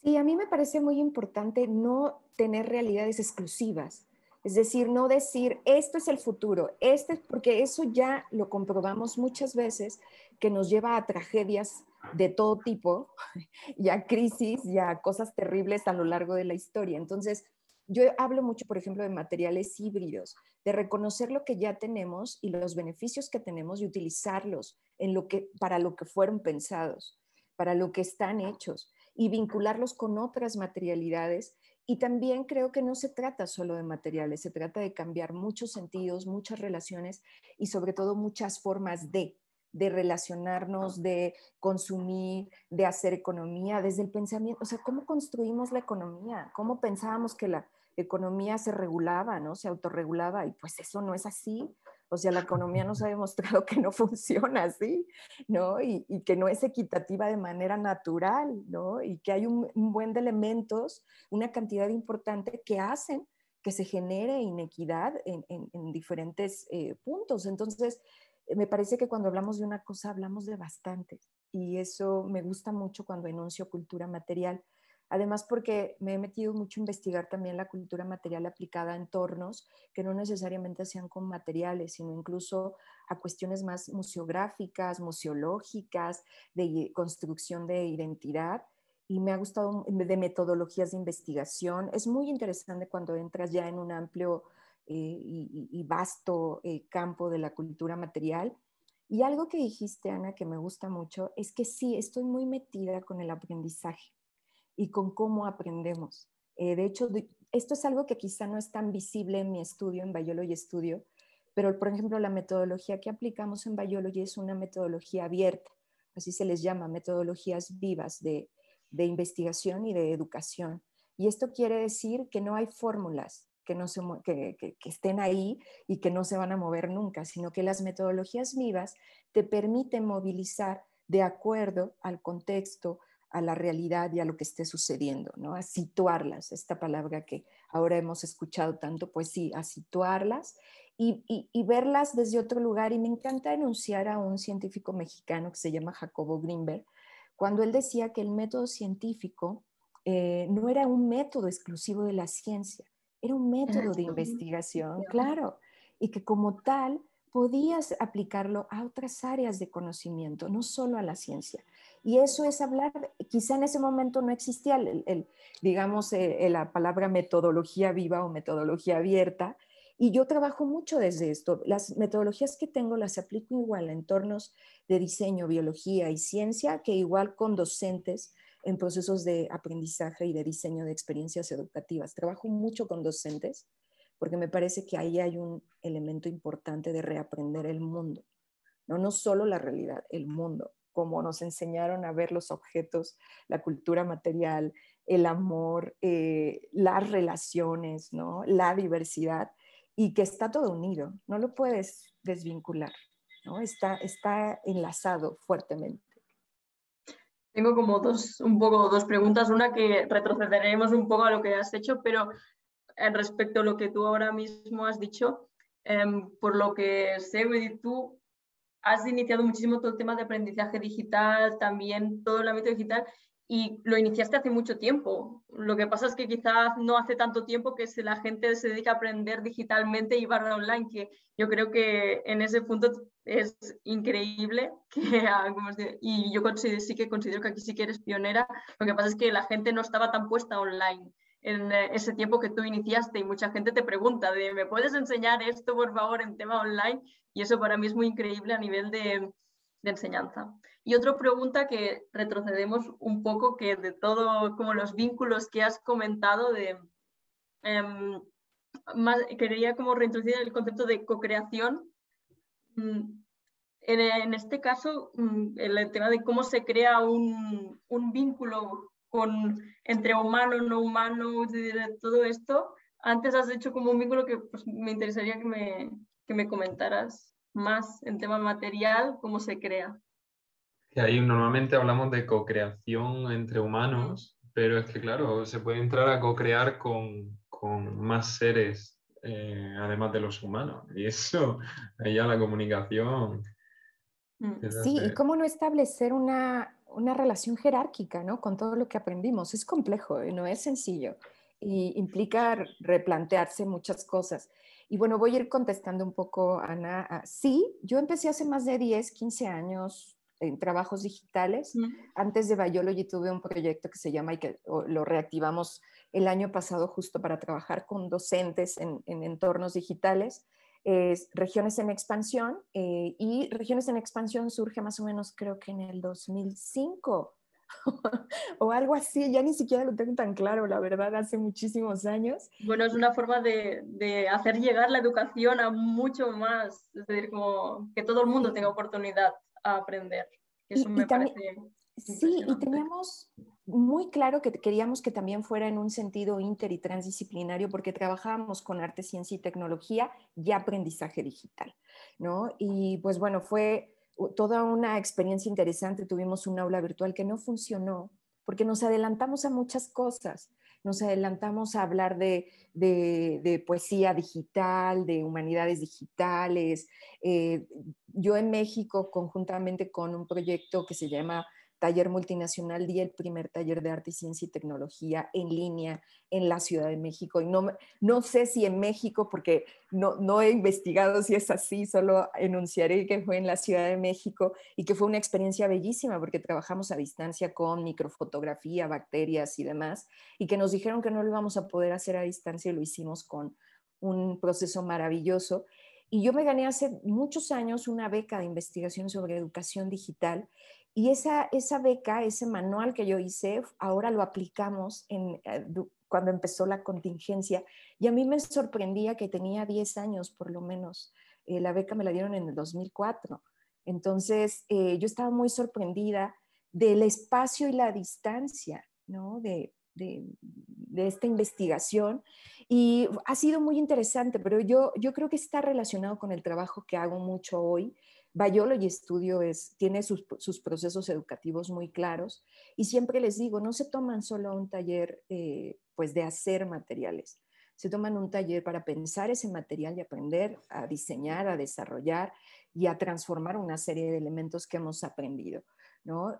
Sí, a mí me parece muy importante no tener realidades exclusivas. Es decir, no decir, esto es el futuro, este, porque eso ya lo comprobamos muchas veces, que nos lleva a tragedias de todo tipo, y a crisis, y a cosas terribles a lo largo de la historia. Entonces, yo hablo mucho, por ejemplo, de materiales híbridos, de reconocer lo que ya tenemos y los beneficios que tenemos y utilizarlos en lo que, para lo que fueron pensados, para lo que están hechos y vincularlos con otras materialidades. Y también creo que no se trata solo de materiales, se trata de cambiar muchos sentidos, muchas relaciones y sobre todo muchas formas de, de relacionarnos, de consumir, de hacer economía, desde el pensamiento, o sea, ¿cómo construimos la economía? ¿Cómo pensábamos que la economía se regulaba, ¿no? Se autorregulaba y pues eso no es así. O sea, la economía nos ha demostrado que no funciona así, ¿no? Y, que no es equitativa de manera natural, ¿no? Y que hay un, buen de elementos, una cantidad importante que hacen que se genere inequidad en, diferentes eh, puntos. Entonces, me parece que cuando hablamos de una cosa, hablamos de bastante. Y eso me gusta mucho cuando enuncio cultura material, Además, porque me he metido mucho a investigar también la cultura material aplicada a entornos que no necesariamente sean con materiales, sino incluso a cuestiones más museográficas, museológicas, de construcción de identidad. Y me ha gustado de metodologías de investigación. Es muy interesante cuando entras ya en un amplio eh, y, vasto eh, campo de la cultura material. Y algo que dijiste, Ana, que me gusta mucho, es que sí, estoy muy metida con el aprendizaje y con cómo aprendemos. Eh, de hecho, esto es algo que quizá no es tan visible en mi estudio, en Biology Studio, pero por ejemplo la metodología que aplicamos en Biology es una metodología abierta, así se les llama, metodologías vivas de, investigación y de educación. Y esto quiere decir que no hay fórmulas que, no se, que, que, estén ahí y que no se van a mover nunca, sino que las metodologías vivas te permiten movilizar de acuerdo al contexto, a la realidad y a lo que esté sucediendo, ¿no? A situarlas, esta palabra que ahora hemos escuchado tanto, pues sí, a situarlas y, y, verlas desde otro lugar. Y me encanta enunciar a un científico mexicano que se llama Jacobo Greenberg, cuando él decía que el método científico eh, no era un método exclusivo de la ciencia, era un método de investigación, claro, y que como tal podías aplicarlo a otras áreas de conocimiento, no solo a la ciencia. Y eso es hablar, quizá en ese momento no existía, el, digamos, eh, la palabra metodología viva o metodología abierta. Y yo trabajo mucho desde esto. Las metodologías que tengo las aplico igual a entornos de diseño, biología y ciencia, que igual con docentes en procesos de aprendizaje y de diseño de experiencias educativas. Trabajo mucho con docentes porque me parece que ahí hay un elemento importante de reaprender el mundo. No, no solo la realidad, el mundo como nos enseñaron a ver los objetos, la cultura material, el amor, eh, las relaciones, ¿no? la diversidad, y que está todo unido, no lo puedes desvincular, ¿no? está, está enlazado fuertemente. Tengo como dos, un poco dos preguntas, una que retrocederemos un poco a lo que has hecho, pero respecto a lo que tú ahora mismo has dicho, em, por lo que sé, tú has iniciado muchísimo todo el tema de aprendizaje digital, también todo el ámbito digital, y lo iniciaste hace mucho tiempo. Lo que pasa es que quizás no hace tanto tiempo que la gente se dedica a aprender digitalmente y barra online, que yo creo que en ese punto es increíble. Que, ah, y yo sí que considero que aquí sí que eres pionera. Lo que pasa es que la gente no estaba tan puesta online en eh, ese tiempo que tú iniciaste y mucha gente te pregunta de, ¿me puedes enseñar esto, por favor, en tema online? Y eso para mí es muy increíble a nivel de, enseñanza. Y otra pregunta que retrocedemos un poco, que de todo, como los vínculos que has comentado, de, em, quería como reintroducir el concepto de co-creación. Mm, en, este caso, mm, el tema de cómo se crea un, un vínculo con, entre humano, no humano, todo esto. Antes has hecho como un vínculo que pues, me interesaría que me, que me comentaras más en tema material, cómo se crea. Que ahí normalmente hablamos de co-creación entre humanos, pero es que claro, se puede entrar a co-crear con, con, más seres eh, además de los humanos. Y eso, ahí ya la comunicación. Mm. Sí, y cómo no establecer una, una relación jerárquica, ¿no? Con todo lo que aprendimos. Es complejo, ¿eh? no es sencillo y implica replantearse muchas cosas. Y bueno, voy a ir contestando un poco, Ana. Sí, yo empecé hace más de 10, 15 años en trabajos digitales. Antes de Biology tuve un proyecto que se llama y que lo reactivamos el año pasado justo para trabajar con docentes en, en entornos digitales es Regiones en Expansión eh, y Regiones en Expansión surge más o menos creo que en el 2005 o algo así, ya ni siquiera lo tengo tan claro, la verdad, hace muchísimos años. Bueno, es una forma de, de hacer llegar la educación a mucho más, es decir, como que todo el mundo tenga oportunidad a aprender. Eso me parece Sí, y teníamos muy claro que queríamos que también fuera en un sentido inter y transdisciplinario porque trabajábamos con arte, ciencia y tecnología y aprendizaje digital, ¿no? Y pues bueno, fue toda una experiencia interesante. Tuvimos un aula virtual que no funcionó porque nos adelantamos a muchas cosas. Nos adelantamos a hablar de, de, poesía digital, de humanidades digitales. Eh, yo en México, conjuntamente con un proyecto que se llama taller multinacional, di el primer taller de arte, ciencia y tecnología en línea en la Ciudad de México. Y no, no sé si en México, porque no, no he investigado si es así, solo enunciaré que fue en la Ciudad de México y que fue una experiencia bellísima porque trabajamos a distancia con microfotografía, bacterias y demás, y que nos dijeron que no lo íbamos a poder hacer a distancia y lo hicimos con un proceso maravilloso. Y yo me gané hace muchos años una beca de investigación sobre educación digital y esa, esa beca, ese manual que yo hice, ahora lo aplicamos eh, cuando empezó la contingencia y a mí me sorprendía que tenía 10 años por lo menos. Eh, la beca me la dieron en el 2004. Entonces, eh, yo estaba muy sorprendida del espacio y la distancia ¿no? de, de, esta investigación y ha sido muy interesante, pero yo, yo creo que está relacionado con el trabajo que hago mucho hoy. Biology Studio es, tiene sus, procesos educativos muy claros y siempre les digo, no se toman solo un taller eh, pues de hacer materiales, se toman un taller para pensar ese material y aprender a diseñar, a desarrollar y a transformar una serie de elementos que hemos aprendido.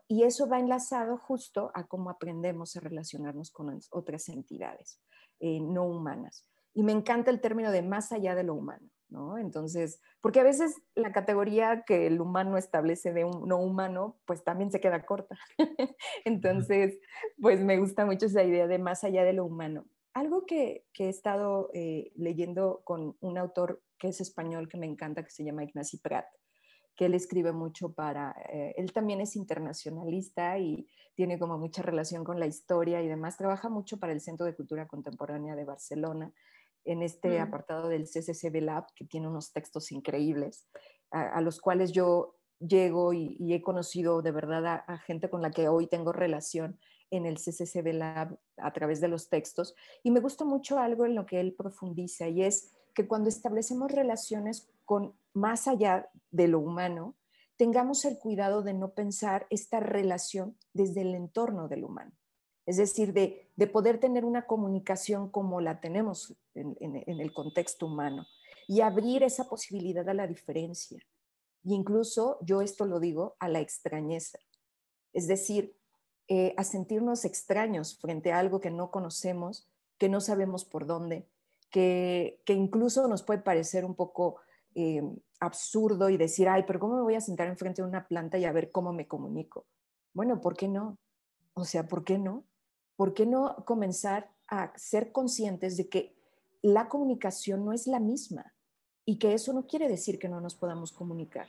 Y eso va enlazado justo a cómo aprendemos a relacionarnos con otras entidades eh, no humanas. Y me encanta el término de más allá de lo humano, ¿no? Entonces, porque a veces la categoría que el humano establece de un no humano, pues también se queda corta. Entonces, pues me gusta mucho esa idea de más allá de lo humano. Algo que, he estado eh, leyendo con un autor que es español que me encanta, que se llama Ignacy Prat, que él escribe mucho para, eh, él también es internacionalista y tiene como mucha relación con la historia y demás, trabaja mucho para el Centro de Cultura Contemporánea de Barcelona, en este mm. apartado del CCCB Lab, que tiene unos textos increíbles, a, los cuales yo llego y, he conocido de verdad a, gente con la que hoy tengo relación en el CCCB Lab a través de los textos. Y me gusta mucho algo en lo que él profundiza y es que cuando establecemos relaciones con más allá de lo humano, tengamos el cuidado de no pensar esta relación desde el entorno del humano. Es decir, de, poder tener una comunicación como la tenemos en, el contexto humano y abrir esa posibilidad a la diferencia. Y incluso, yo esto lo digo, a la extrañeza. Es decir, eh, a sentirnos extraños frente a algo que no conocemos, que no sabemos por dónde, que, incluso nos puede parecer un poco eh, absurdo y decir, ay, pero ¿cómo me voy a sentar enfrente de una planta y a ver cómo me comunico? Bueno, ¿por qué no? O sea, ¿por qué no? ¿Por qué no comenzar a ser conscientes de que la comunicación no es la misma y que eso no quiere decir que no nos podamos comunicar?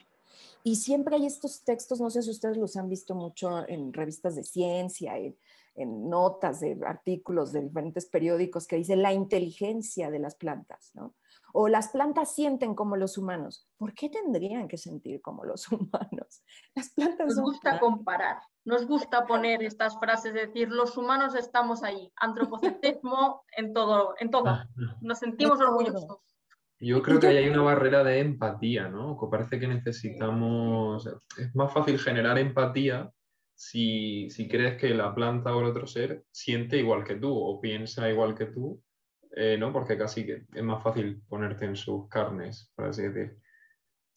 Y siempre hay estos textos, no sé si ustedes los han visto mucho en revistas de ciencia, en, en notas de artículos de diferentes periódicos que dice la inteligencia de las plantas, ¿no? o las plantas sienten como los humanos. ¿Por qué tendrían que sentir como los humanos? Las plantas nos gusta comparar, nos gusta poner estas frases, decir, los humanos estamos ahí, antropocentrismo en todo, en todo, nos sentimos orgullosos. Yo creo que ahí hay una barrera de empatía, ¿no? Que parece que necesitamos, es más fácil generar empatía si, si crees que la planta o el otro ser siente igual que tú o piensa igual que tú eh, ¿no? Porque casi que es más fácil ponerte en sus carnes, por así decir.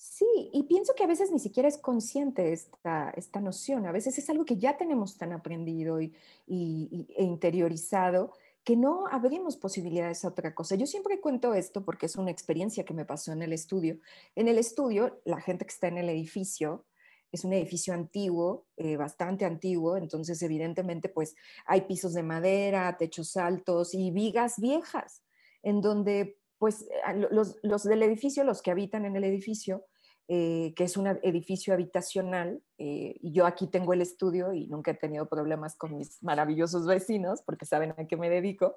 Sí, y pienso que a veces ni siquiera es consciente esta, esta noción, a veces es algo que ya tenemos tan aprendido y, e interiorizado que no abrimos posibilidades a otra cosa. Yo siempre cuento esto porque es una experiencia que me pasó en el estudio. En el estudio, la gente que está en el edificio es un edificio antiguo, eh, bastante antiguo, entonces evidentemente pues hay pisos de madera, techos altos y vigas viejas, en donde pues los, del edificio, los que habitan en el edificio, eh, que es un edificio habitacional, eh, y yo aquí tengo el estudio y nunca he tenido problemas con mis maravillosos vecinos porque saben a qué me dedico,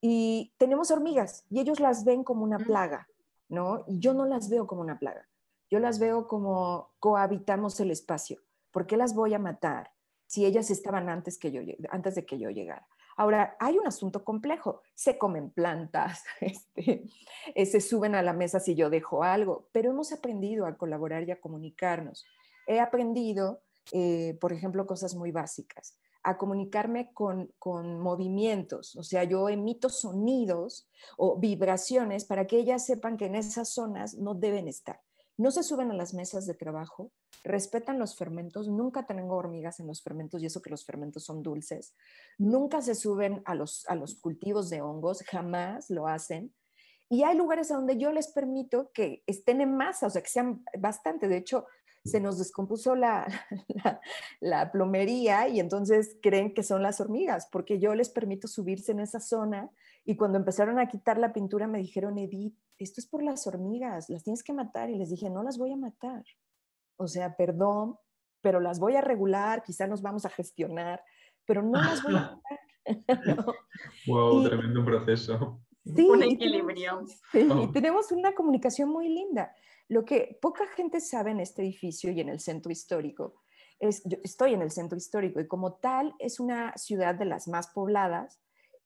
y tenemos hormigas y ellos las ven como una plaga, ¿no? Y yo no las veo como una plaga yo las veo como cohabitamos el espacio. ¿Por qué las voy a matar si ellas estaban antes, que yo, antes de que yo llegara? Ahora, hay un asunto complejo. Se comen plantas, este, eh, se suben a la mesa si yo dejo algo, pero hemos aprendido a colaborar y a comunicarnos. He aprendido, eh, por ejemplo, cosas muy básicas, a comunicarme con, con movimientos. O sea, yo emito sonidos o vibraciones para que ellas sepan que en esas zonas no deben estar no se suben a las mesas de trabajo, respetan los fermentos, nunca tengo hormigas en los fermentos y eso que los fermentos son dulces, nunca se suben a los, a los cultivos de hongos, jamás lo hacen. Y hay lugares a donde yo les permito que estén en masa, o sea, que sean bastante. De hecho, se nos descompuso la, la, plomería y entonces creen que son las hormigas, porque yo les permito subirse en esa zona y cuando empezaron a quitar la pintura me dijeron, Edith, esto es por las hormigas, las tienes que matar. Y les dije, no las voy a matar. O sea, perdón, pero las voy a regular, quizá nos vamos a gestionar, pero no las voy a matar. Wow, tremendo proceso. Sí, un equilibrio. sí, y tenemos una comunicación muy linda. Lo que poca gente sabe en este edificio y en el centro histórico es, yo estoy en el centro histórico y como tal es una ciudad de las más pobladas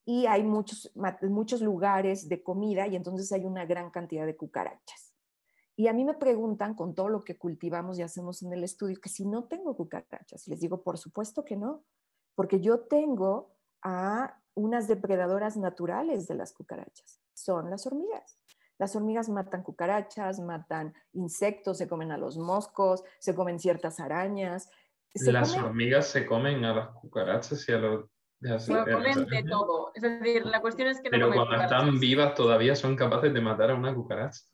y hay muchos, muchos lugares de comida y entonces hay una gran cantidad de cucarachas. Y a mí me preguntan con todo lo que cultivamos y hacemos en el estudio que si no tengo cucarachas. Les digo, por supuesto que no, porque yo tengo a unas depredadoras naturales de las cucarachas, son las hormigas. Las hormigas matan cucarachas, matan insectos, se comen a los moscos, se comen ciertas arañas. las hormigas se comen a las cucarachas y a los... comen de todo. Es decir, la cuestión es que no Pero cuando están vivas todavía son capaces de matar a una cucaracha.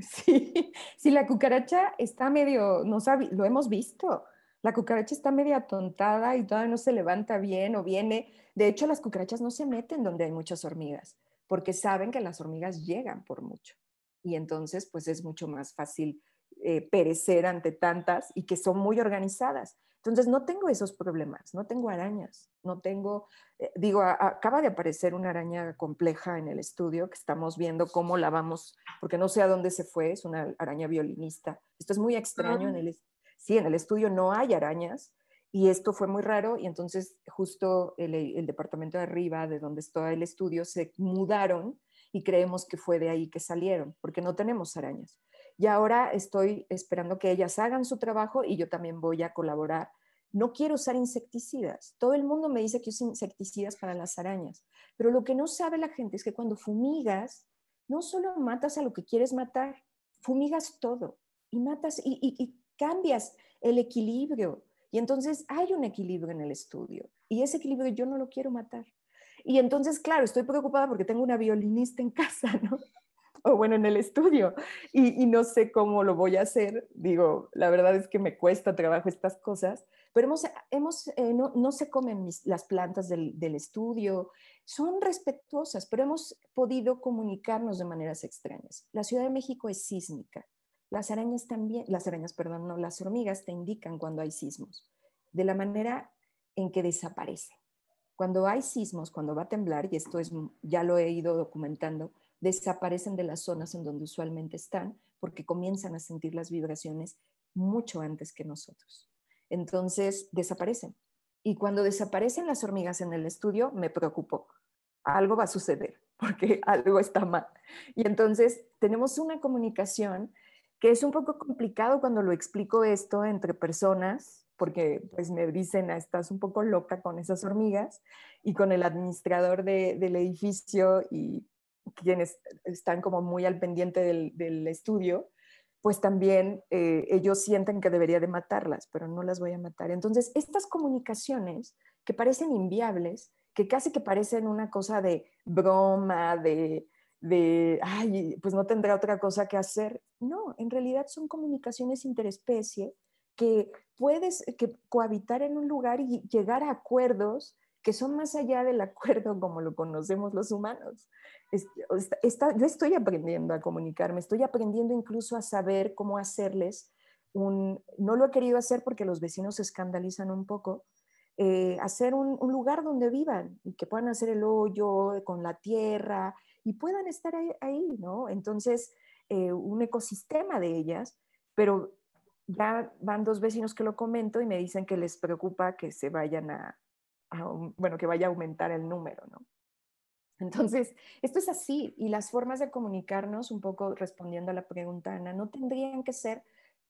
Sí, sí, la cucaracha está medio, no sabe, lo hemos visto. La cucaracha está media atontada y todavía no se levanta bien o viene. De hecho, las cucarachas no se meten donde hay muchas hormigas porque saben que las hormigas llegan por mucho. Y entonces, pues es mucho más fácil eh, perecer ante tantas y que son muy organizadas. Entonces, no tengo esos problemas, no tengo arañas, no tengo, eh, digo, acaba de aparecer una araña compleja en el estudio que estamos viendo cómo la vamos, porque no sé a dónde se fue, es una araña violinista. Esto es muy extraño, en ah. el, sí, en el estudio no hay arañas, y esto fue muy raro y entonces justo el, departamento de arriba, de donde está el estudio, se mudaron y creemos que fue de ahí que salieron, porque no tenemos arañas. Y ahora estoy esperando que ellas hagan su trabajo y yo también voy a colaborar. No quiero usar insecticidas. Todo el mundo me dice que uso insecticidas para las arañas, pero lo que no sabe la gente es que cuando fumigas, no solo matas a lo que quieres matar, fumigas todo y matas y cambias el equilibrio y entonces hay un equilibrio en el estudio y ese equilibrio yo no lo quiero matar. Y entonces, claro, estoy preocupada porque tengo una violinista en casa. O bueno, en el estudio y, no sé cómo lo voy a hacer. Digo, la verdad es que me cuesta trabajo estas cosas, pero hemos, hemos eh, no, se comen las plantas del estudio, son respetuosas, pero hemos podido comunicarnos de maneras extrañas. La Ciudad de México es sísmica las arañas también, las arañas, perdón, no, las hormigas te indican cuando hay sismos, de la manera en que desaparecen. Cuando hay sismos, cuando va a temblar, y esto es, ya lo he ido documentando, desaparecen de las zonas en donde usualmente están porque comienzan a sentir las vibraciones mucho antes que nosotros. Entonces, desaparecen. Y cuando desaparecen las hormigas en el estudio, me preocupo. Algo va a suceder porque algo está mal. Y entonces tenemos una comunicación que es un poco complicado cuando lo explico esto entre personas, porque pues me dicen, ah, estás un poco loca con esas hormigas, y con el administrador del edificio y quienes están como muy al pendiente del, estudio, pues también eh, ellos sienten que debería de matarlas, pero no las voy a matar. Entonces, estas comunicaciones que parecen inviables, que casi que parecen una cosa de broma, de, de, ay, pues no tendrá otra cosa que hacer. No, en realidad son comunicaciones interespecie que puedes que cohabitar en un lugar y llegar a acuerdos que son más allá del acuerdo como lo conocemos los humanos. yo estoy aprendiendo a comunicarme, estoy aprendiendo incluso a saber cómo hacerles un, no lo he querido hacer porque los vecinos se escandalizan un poco, eh, hacer un, lugar donde vivan y que puedan hacer el hoyo con la tierra y puedan estar ahí, ¿no? Entonces, eh, un ecosistema de ellas, pero ya van dos vecinos que lo comento y me dicen que les preocupa que se vayan a, bueno, que vaya a aumentar el número, ¿no? Entonces, esto es así y las formas de comunicarnos, un poco respondiendo a la pregunta, Ana, no tendrían que ser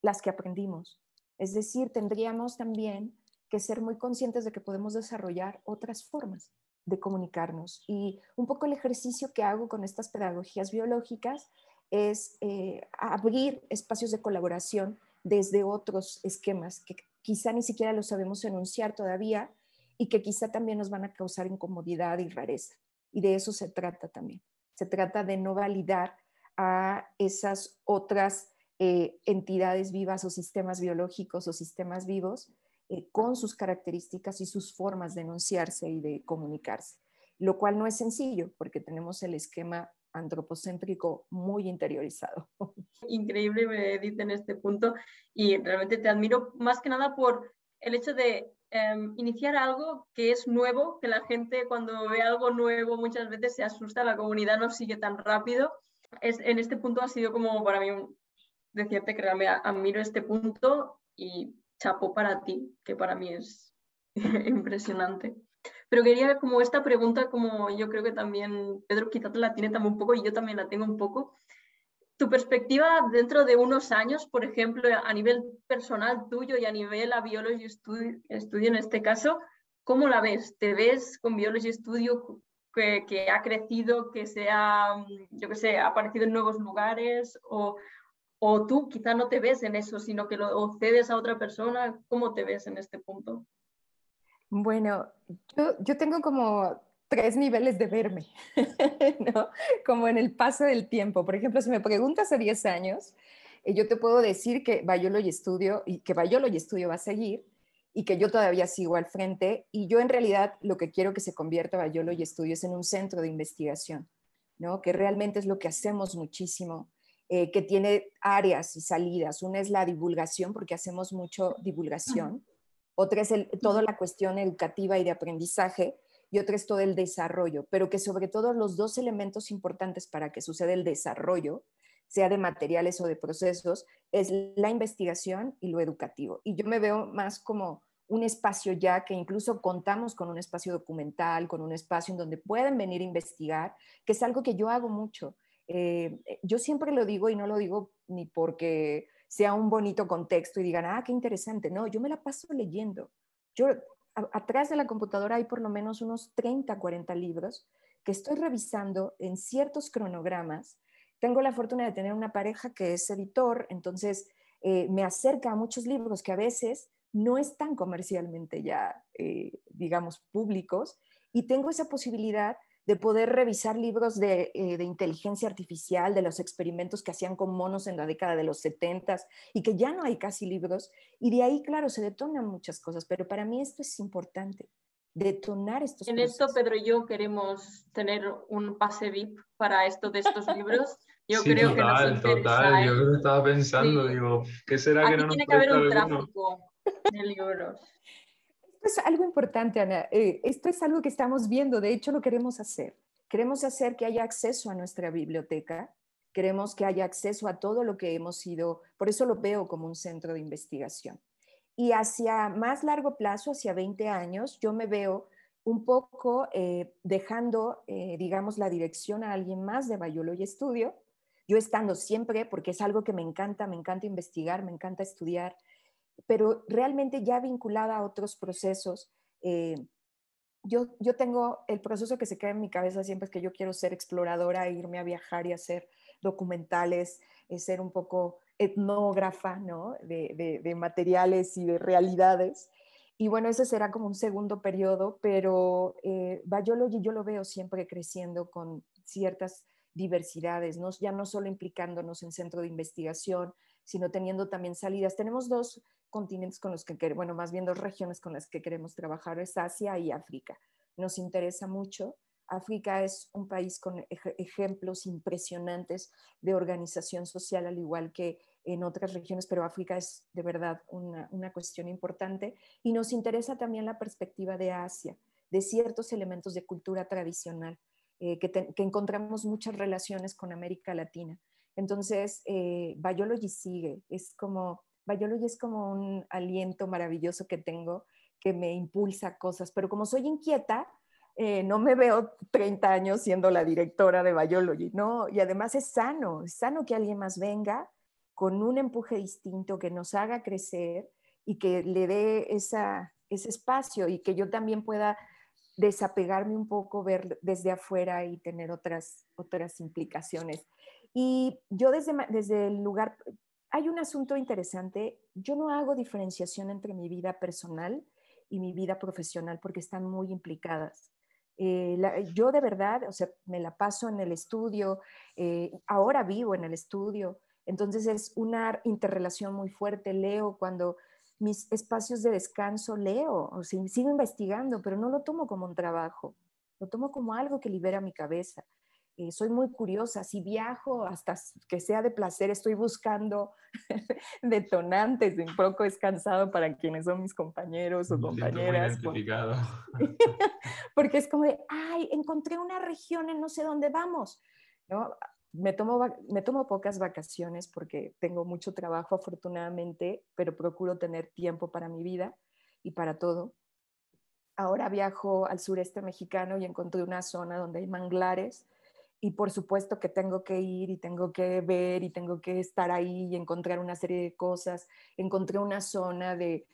las que aprendimos. Es decir, tendríamos también que ser muy conscientes de que podemos desarrollar otras formas de comunicarnos. Y un poco el ejercicio que hago con estas pedagogías biológicas es eh, abrir espacios de colaboración desde otros esquemas que quizá ni siquiera lo sabemos enunciar todavía y que quizá también nos van a causar incomodidad y rareza. Y de eso se trata también. Se trata de no validar a esas otras eh, entidades vivas o sistemas biológicos o sistemas vivos eh, con sus características y sus formas de enunciarse y de comunicarse, lo cual no es sencillo porque tenemos el esquema antropocéntrico muy interiorizado. Increíble, Edith, en este punto y realmente te admiro más que nada por el hecho de em, iniciar algo que es nuevo, que la gente cuando ve algo nuevo muchas veces se asusta, la comunidad no sigue tan rápido. Es, en este punto ha sido como para mí un, decirte que realmente admiro este punto y chapo para ti, que para mí es impresionante. Pero quería como esta pregunta, como yo creo que también Pedro quizás la tiene también un poco y yo también la tengo un poco. Tu perspectiva dentro de unos años, por ejemplo, a nivel personal tuyo y a nivel a Biology Studio, en este caso, ¿cómo la ves? ¿Te ves con Biology Studio que, que ha crecido, que se ha, yo que sé, ha aparecido en nuevos lugares? ¿O, o tú quizá no te ves en eso, sino que lo cedes a otra persona. ¿Cómo te ves en este punto? Bueno, yo, tengo como tres niveles de verme, ¿no? Como en el paso del tiempo. Por ejemplo, si me preguntas hace 10 años, eh, yo te puedo decir que y Estudio y que y Estudio va a seguir y que yo todavía sigo al frente y yo en realidad lo que quiero que se convierta y Estudio es en un centro de investigación, ¿no? Que realmente es lo que hacemos muchísimo eh, que tiene áreas y salidas. Una es la divulgación, porque hacemos mucho divulgación. Otra es toda la cuestión educativa y de aprendizaje. Y otra es todo el desarrollo, pero que sobre todo los dos elementos importantes para que suceda el desarrollo, sea de materiales o de procesos, es la investigación y lo educativo. Y yo me veo más como un espacio ya que incluso contamos con un espacio documental, con un espacio en donde pueden venir a investigar, que es algo que yo hago mucho. Eh, eh, yo siempre lo digo y no lo digo ni porque sea un bonito contexto y digan, ah, qué interesante. No, yo me la paso leyendo. Yo, atrás de la computadora hay por lo menos unos 30, 40 libros que estoy revisando en ciertos cronogramas. Tengo la fortuna de tener una pareja que es editor, entonces eh, me acerca a muchos libros que a veces no están comercialmente ya, digamos, públicos, y tengo esa posibilidad de poder revisar libros eh, de, inteligencia artificial, de los experimentos que hacían con monos en la década de los 70 y que ya no hay casi libros. Y de ahí, claro, se detonan muchas cosas, pero para mí esto es importante, detonar estos En esto, Pedro y yo queremos tener un pase VIP para esto de estos libros. Yo creo que nos total, yo estaba pensando, digo, ¿qué será que no nos tiene que haber un tráfico de libros. Es algo importante, Ana. Eh, esto es algo que estamos viendo. De hecho, lo queremos hacer. Queremos hacer que haya acceso a nuestra biblioteca. Queremos que haya acceso a todo lo que hemos sido. Por eso lo veo como un centro de investigación. Y hacia más largo plazo, hacia 20 años, yo me veo un poco eh, dejando, eh, digamos, la dirección a alguien más de Biology Studio. Yo estando siempre, porque es algo que me encanta, me encanta investigar, me encanta estudiar, pero realmente ya vinculada a otros procesos. Eh, yo, yo tengo el proceso que se queda en mi cabeza siempre es que yo quiero ser exploradora, irme a viajar y hacer documentales, eh, ser un poco etnógrafa ¿no? de, de, materiales y de realidades. Y bueno, ese será como un segundo periodo, pero eh, yo lo veo siempre creciendo con ciertas diversidades, ¿no? ya no solo implicándonos en centro de investigación, sino teniendo también salidas. Tenemos dos continentes con los que queremos, bueno, más bien dos regiones con las que queremos trabajar, es Asia y África. Nos interesa mucho. África es un país con ejemplos impresionantes de organización social, al igual que en otras regiones, pero África es de verdad una, cuestión importante. Y nos interesa también la perspectiva de Asia, de ciertos elementos de cultura tradicional, eh, que, que encontramos muchas relaciones con América Latina. Entonces, eh, Biology sigue, es como, Biology es como un aliento maravilloso que tengo que me impulsa cosas, pero como soy inquieta, eh, no me veo 30 años siendo la directora de Biology, ¿no? Y además es sano, es sano que alguien más venga con un empuje distinto que nos haga crecer y que le dé esa, ese espacio y que yo también pueda desapegarme un poco, ver desde afuera y tener otras, otras implicaciones. Y yo desde, desde el lugar, hay un asunto interesante, yo no hago diferenciación entre mi vida personal y mi vida profesional porque están muy implicadas. Eh, yo de verdad, o sea, me la paso en el estudio, eh, ahora vivo en el estudio, Entonces es una interrelación muy fuerte. Leo cuando mis espacios de descanso, leo, o sea, sigo investigando, pero no lo tomo como un trabajo, lo tomo como algo que libera mi cabeza. Eh, soy muy curiosa, si viajo hasta que sea de placer, estoy buscando detonantes, un poco descansado para quienes son mis compañeros o compañeras. Porque es como de, ay, encontré una región en no sé dónde vamos. ¿No? Me tomo, me tomo pocas vacaciones porque tengo mucho trabajo afortunadamente, pero procuro tener tiempo para mi vida y para todo. Ahora viajo al sureste mexicano y encontré una zona donde hay manglares y por supuesto que tengo que ir y tengo que ver y tengo que estar ahí y encontrar una serie de cosas. Encontré una zona de,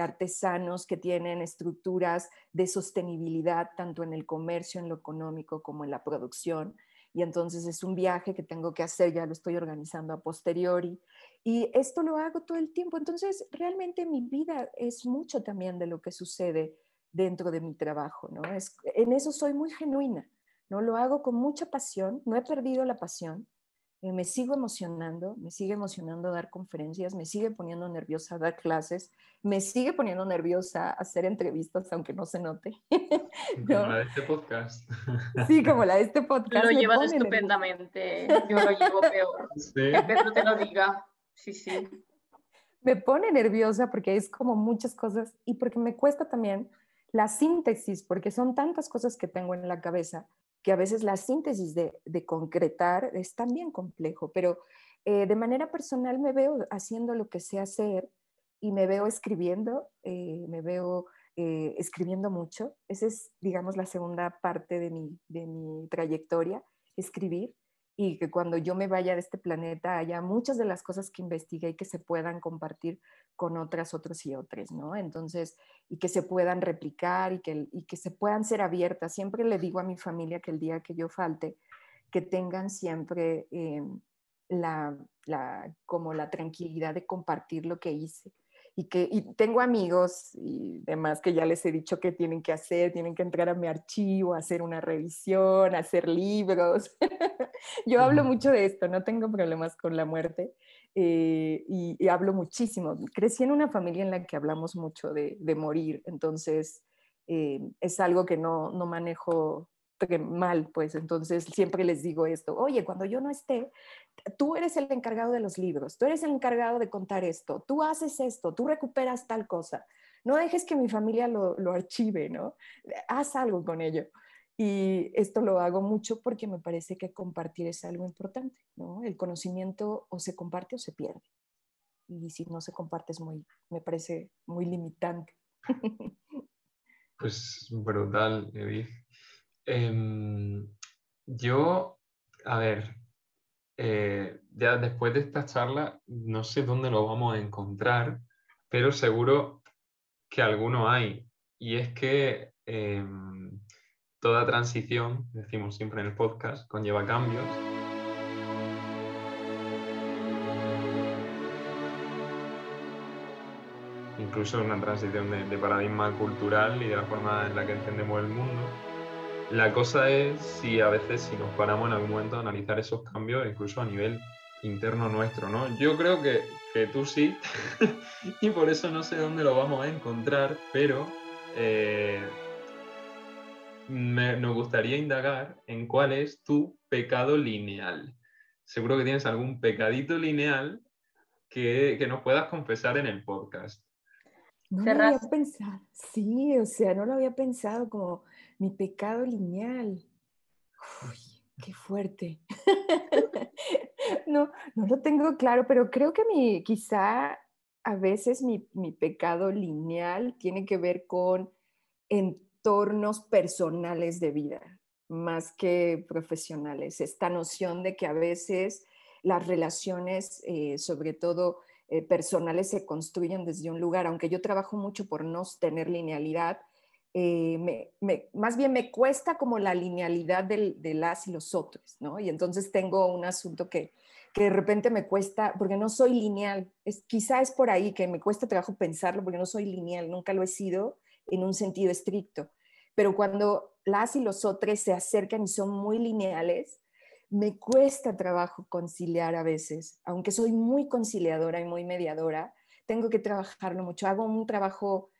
artesanos que tienen estructuras de sostenibilidad tanto en el comercio, en lo económico como en la producción. Y entonces es un viaje que tengo que hacer, ya lo estoy organizando a posteriori. Y esto lo hago todo el tiempo. Entonces, realmente mi vida es mucho también de lo que sucede dentro de mi trabajo, ¿no? Es, en eso soy muy genuina. ¿No? Lo hago con mucha pasión, no he perdido la pasión, eh, me sigo emocionando, me sigue emocionando dar conferencias, me sigue poniendo nerviosa dar clases, me sigue poniendo nerviosa hacer entrevistas, aunque no se note. Como la de este podcast. Sí, como la de este podcast. Lo llevas estupendamente, yo lo llevo peor. Que Pedro te lo diga. Sí, sí. Me pone nerviosa porque es como muchas cosas y porque me cuesta también la síntesis, porque son tantas cosas que tengo en la cabeza que a veces la síntesis de, concretar es también complejo, pero eh, de manera personal me veo haciendo lo que sé hacer y me veo escribiendo, eh, me veo eh, escribiendo mucho. Esa es, digamos, la segunda parte de mi, de mi trayectoria, escribir y que cuando yo me vaya de este planeta haya muchas de las cosas que investigué y que se puedan compartir con otras, otros y otras, ¿no? Entonces, y que se puedan replicar y que, y que se puedan ser abiertas. Siempre le digo a mi familia que el día que yo falte, que tengan siempre eh, la, la, como la tranquilidad de compartir lo que hice y que y tengo amigos y demás que ya les he dicho que tienen que hacer, tienen que entrar a mi archivo, hacer una revisión, hacer libros. Yo hablo mucho de esto, no tengo problemas con la muerte eh, y, hablo muchísimo. Crecí en una familia en la que hablamos mucho de, de morir, entonces eh, es algo que no, no manejo mal, pues entonces siempre les digo esto, oye, cuando yo no esté, tú eres el encargado de los libros, tú eres el encargado de contar esto, tú haces esto, tú recuperas tal cosa, no dejes que mi familia lo, lo archive, ¿no? Haz algo con ello. Y esto lo hago mucho porque me parece que compartir es algo importante, ¿no? El conocimiento o se comparte o se pierde. Y si no se comparte es muy, me parece muy limitante. Pues brutal, Edith. Em, yo, a ver, eh, ya después de esta charla, no sé dónde lo vamos a encontrar, pero seguro que alguno hay. Y es que em, toda transición, decimos siempre en el podcast, conlleva cambios. Incluso una transición de paradigma cultural y de la forma en la que entendemos el mundo. La cosa es si a veces si nos paramos en algún momento a analizar esos cambios, incluso a nivel interno nuestro, ¿no? Yo creo que, tú sí, y por eso no sé dónde lo vamos a encontrar, pero eh, nos gustaría indagar en cuál es tu pecado lineal. Seguro que tienes algún pecadito lineal que, que nos puedas confesar en el podcast. No lo había pensado, sí, o sea, no lo había pensado como mi pecado lineal. Uy, qué fuerte. no, no lo tengo claro, pero creo que mi, quizá a veces mi, mi pecado lineal tiene que ver con entornos personales de vida, más que profesionales. Esta noción de que a veces las relaciones, eh, sobre todo eh, personales se construyen desde un lugar, aunque yo trabajo mucho por no tener linealidad, eh, más bien me cuesta como la linealidad de las y los otros, ¿no? Y entonces tengo un asunto que, que de repente me cuesta, porque no soy lineal, es, quizá es por ahí que me cuesta trabajo pensarlo, porque no soy lineal, nunca lo he sido en un sentido estricto, pero cuando las y los otros se acercan y son muy lineales, me cuesta trabajo conciliar a veces, aunque soy muy conciliadora y muy mediadora, tengo que trabajarlo mucho. Hago un trabajo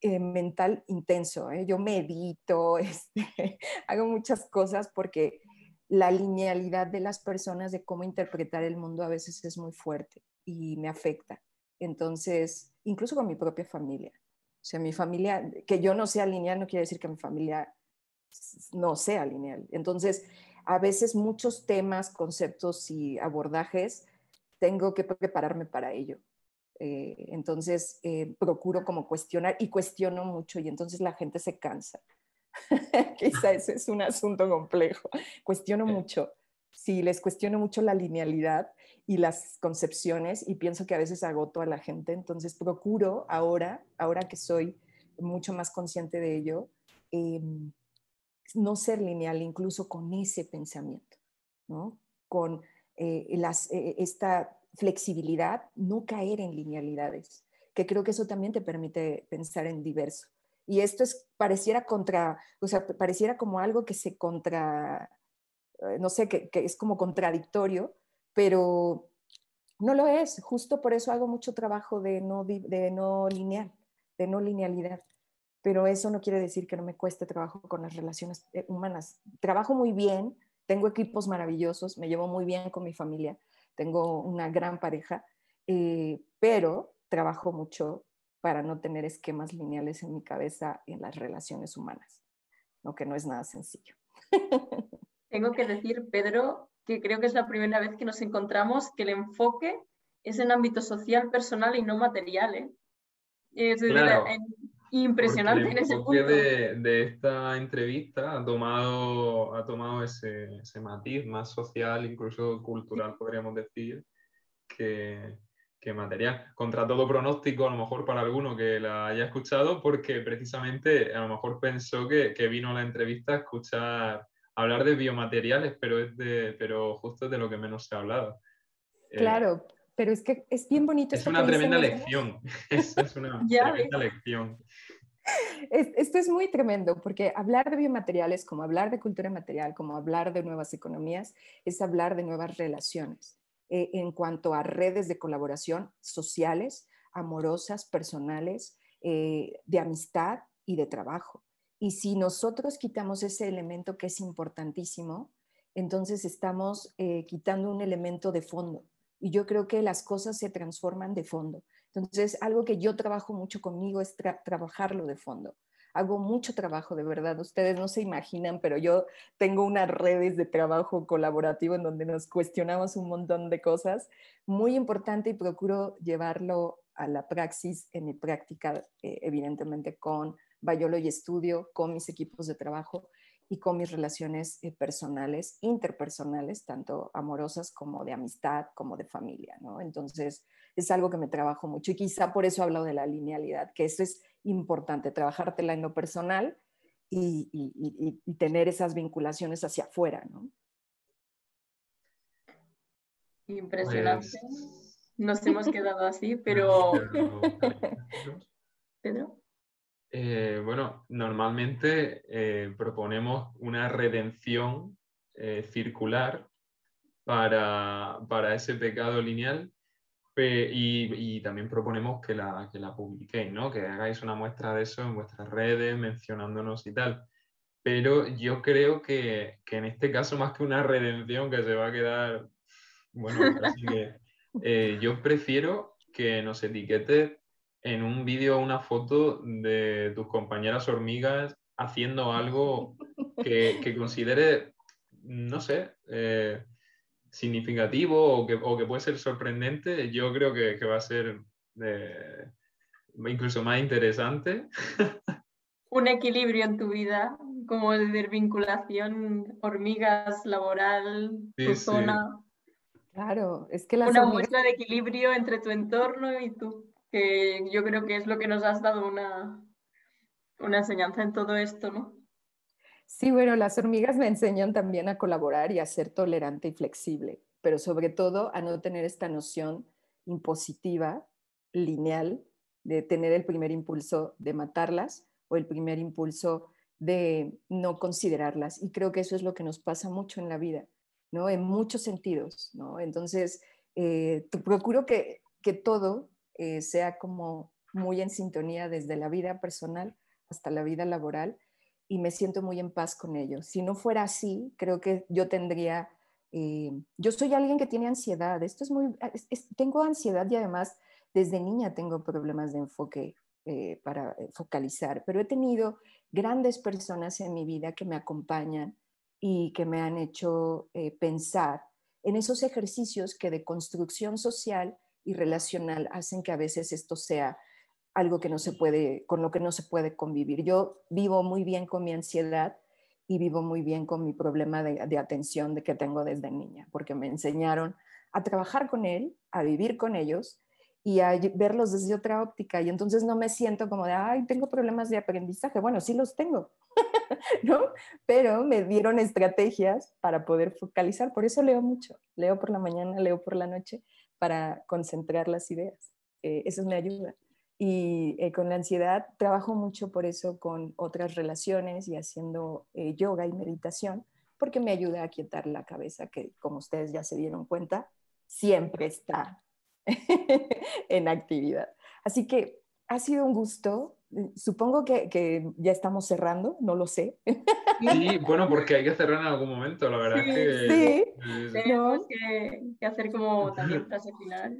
eh, mental intenso. ¿eh? Yo medito, este, hago muchas cosas porque la linealidad de las personas de cómo interpretar el mundo a veces es muy fuerte y me afecta. Entonces, incluso con mi propia familia. O sea, mi familia, que yo no sea lineal no quiere decir que mi familia no sea lineal. Entonces, a veces muchos temas, conceptos y abordajes, tengo que prepararme para ello. Eh, entonces, eh, procuro como cuestionar y cuestiono mucho y entonces la gente se cansa. Quizá ese es un asunto complejo. Cuestiono mucho. Sí, les cuestiono mucho la linealidad y las concepciones y pienso que a veces agoto a la gente. Entonces, procuro ahora, ahora que soy mucho más consciente de ello, em, no ser lineal incluso con ese pensamiento, ¿no? Con eh, las, esta flexibilidad, no caer en linealidades, que creo que eso también te permite pensar en diverso. Y esto es, pareciera contra, o sea, pareciera como algo que se contra, eh, no sé, que, es como contradictorio, pero no lo es. Justo por eso hago mucho trabajo de no, de no lineal, de no linealidad. Pero eso no quiere decir que no me cueste trabajo con las relaciones eh, humanas. Trabajo muy bien, tengo equipos maravillosos, me llevo muy bien con mi familia, tengo una gran pareja, eh, pero trabajo mucho para no tener esquemas lineales en mi cabeza en las relaciones humanas, lo que no es nada sencillo. Tengo que decir, Pedro, que creo que es la primera vez que nos encontramos que el enfoque es en ámbito social, personal y no material. ¿eh? Es impresionante en ese punto. De, de, esta entrevista ha tomado, ha tomado ese, ese, matiz más social, incluso cultural, podríamos decir, que, que, material. Contra todo pronóstico, a lo mejor para alguno que la haya escuchado, porque precisamente a lo mejor pensó que, que vino a la entrevista a escuchar hablar de biomateriales, pero, es de, pero justo de lo que menos se ha hablado. Eh, claro, pero es que es bien bonito. Es una tremenda lección. es una tremenda lección. Esto es muy tremendo porque hablar de biomateriales, como hablar de cultura material, como hablar de nuevas economías, es hablar de nuevas relaciones eh, en cuanto a redes de colaboración sociales, amorosas, personales, eh, de amistad y de trabajo. Y si nosotros quitamos ese elemento que es importantísimo, entonces estamos eh, quitando un elemento de fondo y yo creo que las cosas se transforman de fondo. Entonces, algo que yo trabajo mucho conmigo es trabajarlo de fondo. Hago mucho trabajo, de verdad. Ustedes no se imaginan, pero yo tengo unas redes de trabajo colaborativo en donde nos cuestionamos un montón de cosas. Muy importante y procuro llevarlo a la praxis en mi práctica, eh, evidentemente con Biology Studio, con mis equipos de trabajo y con mis relaciones eh, personales, interpersonales, tanto amorosas como de amistad, como de familia, ¿no? Entonces, es algo que me trabajo mucho y quizá por eso hablo de la linealidad, que eso es importante, trabajártela en lo personal y, y, tener esas vinculaciones hacia afuera, ¿no? Impresionante. Pues Nos hemos quedado así, pero... Pedro. Eh, bueno, normalmente eh, proponemos una redención eh, circular para, ese pecado lineal y, también proponemos que la, que la publiquéis, ¿no? que hagáis una muestra de eso en vuestras redes, mencionándonos y tal. Pero yo creo que, que en este caso, más que una redención que se va a quedar, bueno, así que yo prefiero que nos etiquete en un vídeo una foto de tus compañeras hormigas haciendo algo que, que considere, no sé, eh, significativo o que, o que, puede ser sorprendente, yo creo que, que va a ser eh, incluso más interesante. Un equilibrio en tu vida, como el de vinculación hormigas laboral, tu zona. Claro, es que Una muestra de equilibrio entre tu entorno y tú que yo creo que es lo que nos has dado una, una enseñanza en todo esto, ¿no? Sí, bueno, las hormigas me enseñan también a colaborar y a ser tolerante y flexible, pero sobre todo a no tener esta noción impositiva, lineal, de tener el primer impulso de matarlas o el primer impulso de no considerarlas. Y creo que eso es lo que nos pasa mucho en la vida, ¿no? En muchos sentidos, ¿no? Entonces, eh, procuro que, que todo eh, sea como muy en sintonía desde la vida personal hasta la vida laboral y me siento muy en paz con ello. Si no fuera así, creo que yo tendría, eh, yo soy alguien que tiene ansiedad, esto es muy, tengo ansiedad y además desde niña tengo problemas de enfoque eh, para focalizar, pero he tenido grandes personas en mi vida que me acompañan y que me han hecho pensar en esos ejercicios que de construcción social y relacional hacen que a veces esto sea algo que no se puede, con lo que no se puede convivir. Yo vivo muy bien con mi ansiedad y vivo muy bien con mi problema de, atención de que tengo desde niña, porque me enseñaron a trabajar con él, a vivir con ellos y a verlos desde otra óptica. Y entonces no me siento como de, ay, tengo problemas de aprendizaje. Bueno, sí los tengo, ¿no? Pero me dieron estrategias para poder focalizar. Por eso leo mucho. Leo por la mañana, leo por la noche para concentrar las ideas. Eh, eso me ayuda. Y eh, con la ansiedad trabajo mucho por eso con otras relaciones y haciendo eh, yoga y meditación, porque me ayuda a quietar la cabeza, que como ustedes ya se dieron cuenta, siempre está en actividad. Así que ha sido un gusto. Supongo que, que, ya estamos cerrando, no lo sé. Sí, bueno, porque hay que cerrar en algún momento, la verdad sí, que... Sí, tenemos que, que, hacer como también frase final.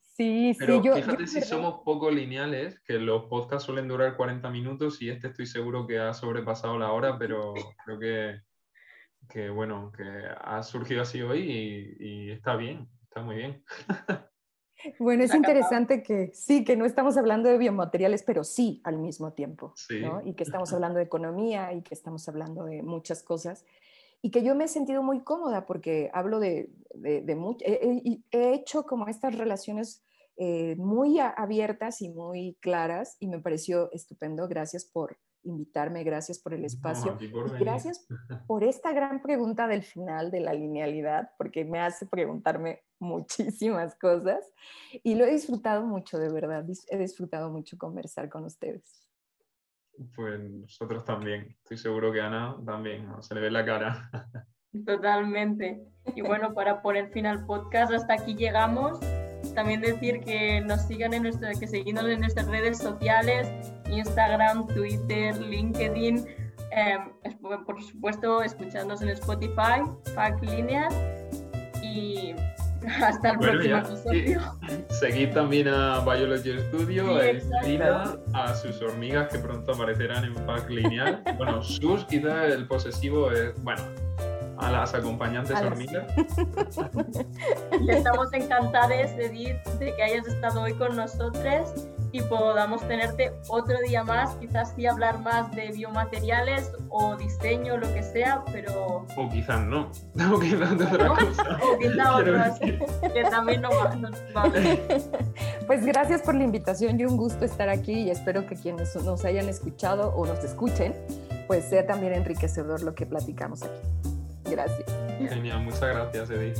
Sí, Pero sí, yo, fíjate yo- si somos poco lineales, que los podcasts suelen durar 40 minutos y este estoy seguro que ha sobrepasado la hora, pero creo que, que bueno, que ha surgido así hoy y, y está bien, está muy bien. Bueno, es interesante que sí, que no estamos hablando de biomateriales, pero sí al mismo tiempo, Sí. ¿no? Y que estamos hablando de economía y que estamos hablando de muchas cosas. Y que yo me he sentido muy cómoda porque hablo de, de, de much- he, he- he hecho como estas relaciones eh, muy abiertas y muy claras y me pareció estupendo. Gracias por invitarme, gracias por el No, espacio. ti por y gracias por esta gran pregunta del final de la linealidad, porque me hace preguntarme muchísimas cosas y lo he disfrutado mucho, de verdad. He disfrutado mucho conversar con ustedes. Pues nosotros también, estoy seguro que Ana también, ¿no? se le ve la cara. Totalmente. Y bueno, para poner fin al podcast, hasta aquí llegamos. También decir que nos sigan en nuestra, que seguimos en nuestras redes sociales, Instagram, Twitter, LinkedIn. eh, es- por supuesto, escuchándonos en Spotify, Fact Linear. Y hasta el Bueno, próximo episodio. Seguid también a Biology Studio, Sí, a sus hormigas que pronto aparecerán en pack lineal. Bueno, sus quizá el posesivo es, bueno, a las acompañantes A las- hormigas. Y estamos encantados, Edith, de que hayas estado hoy con nosotros y podamos tenerte otro día más, quizás sí hablar más de biomateriales o diseño, lo que sea, pero O quizás no, o quizás de otra cosa. o quizá Quiero otras que también nos va, nos va. Pues gracias por la invitación y un gusto estar aquí y espero que quienes nos hayan escuchado o nos escuchen, pues sea también enriquecedor lo que platicamos aquí. Gracias. Genial, muchas gracias, Edith.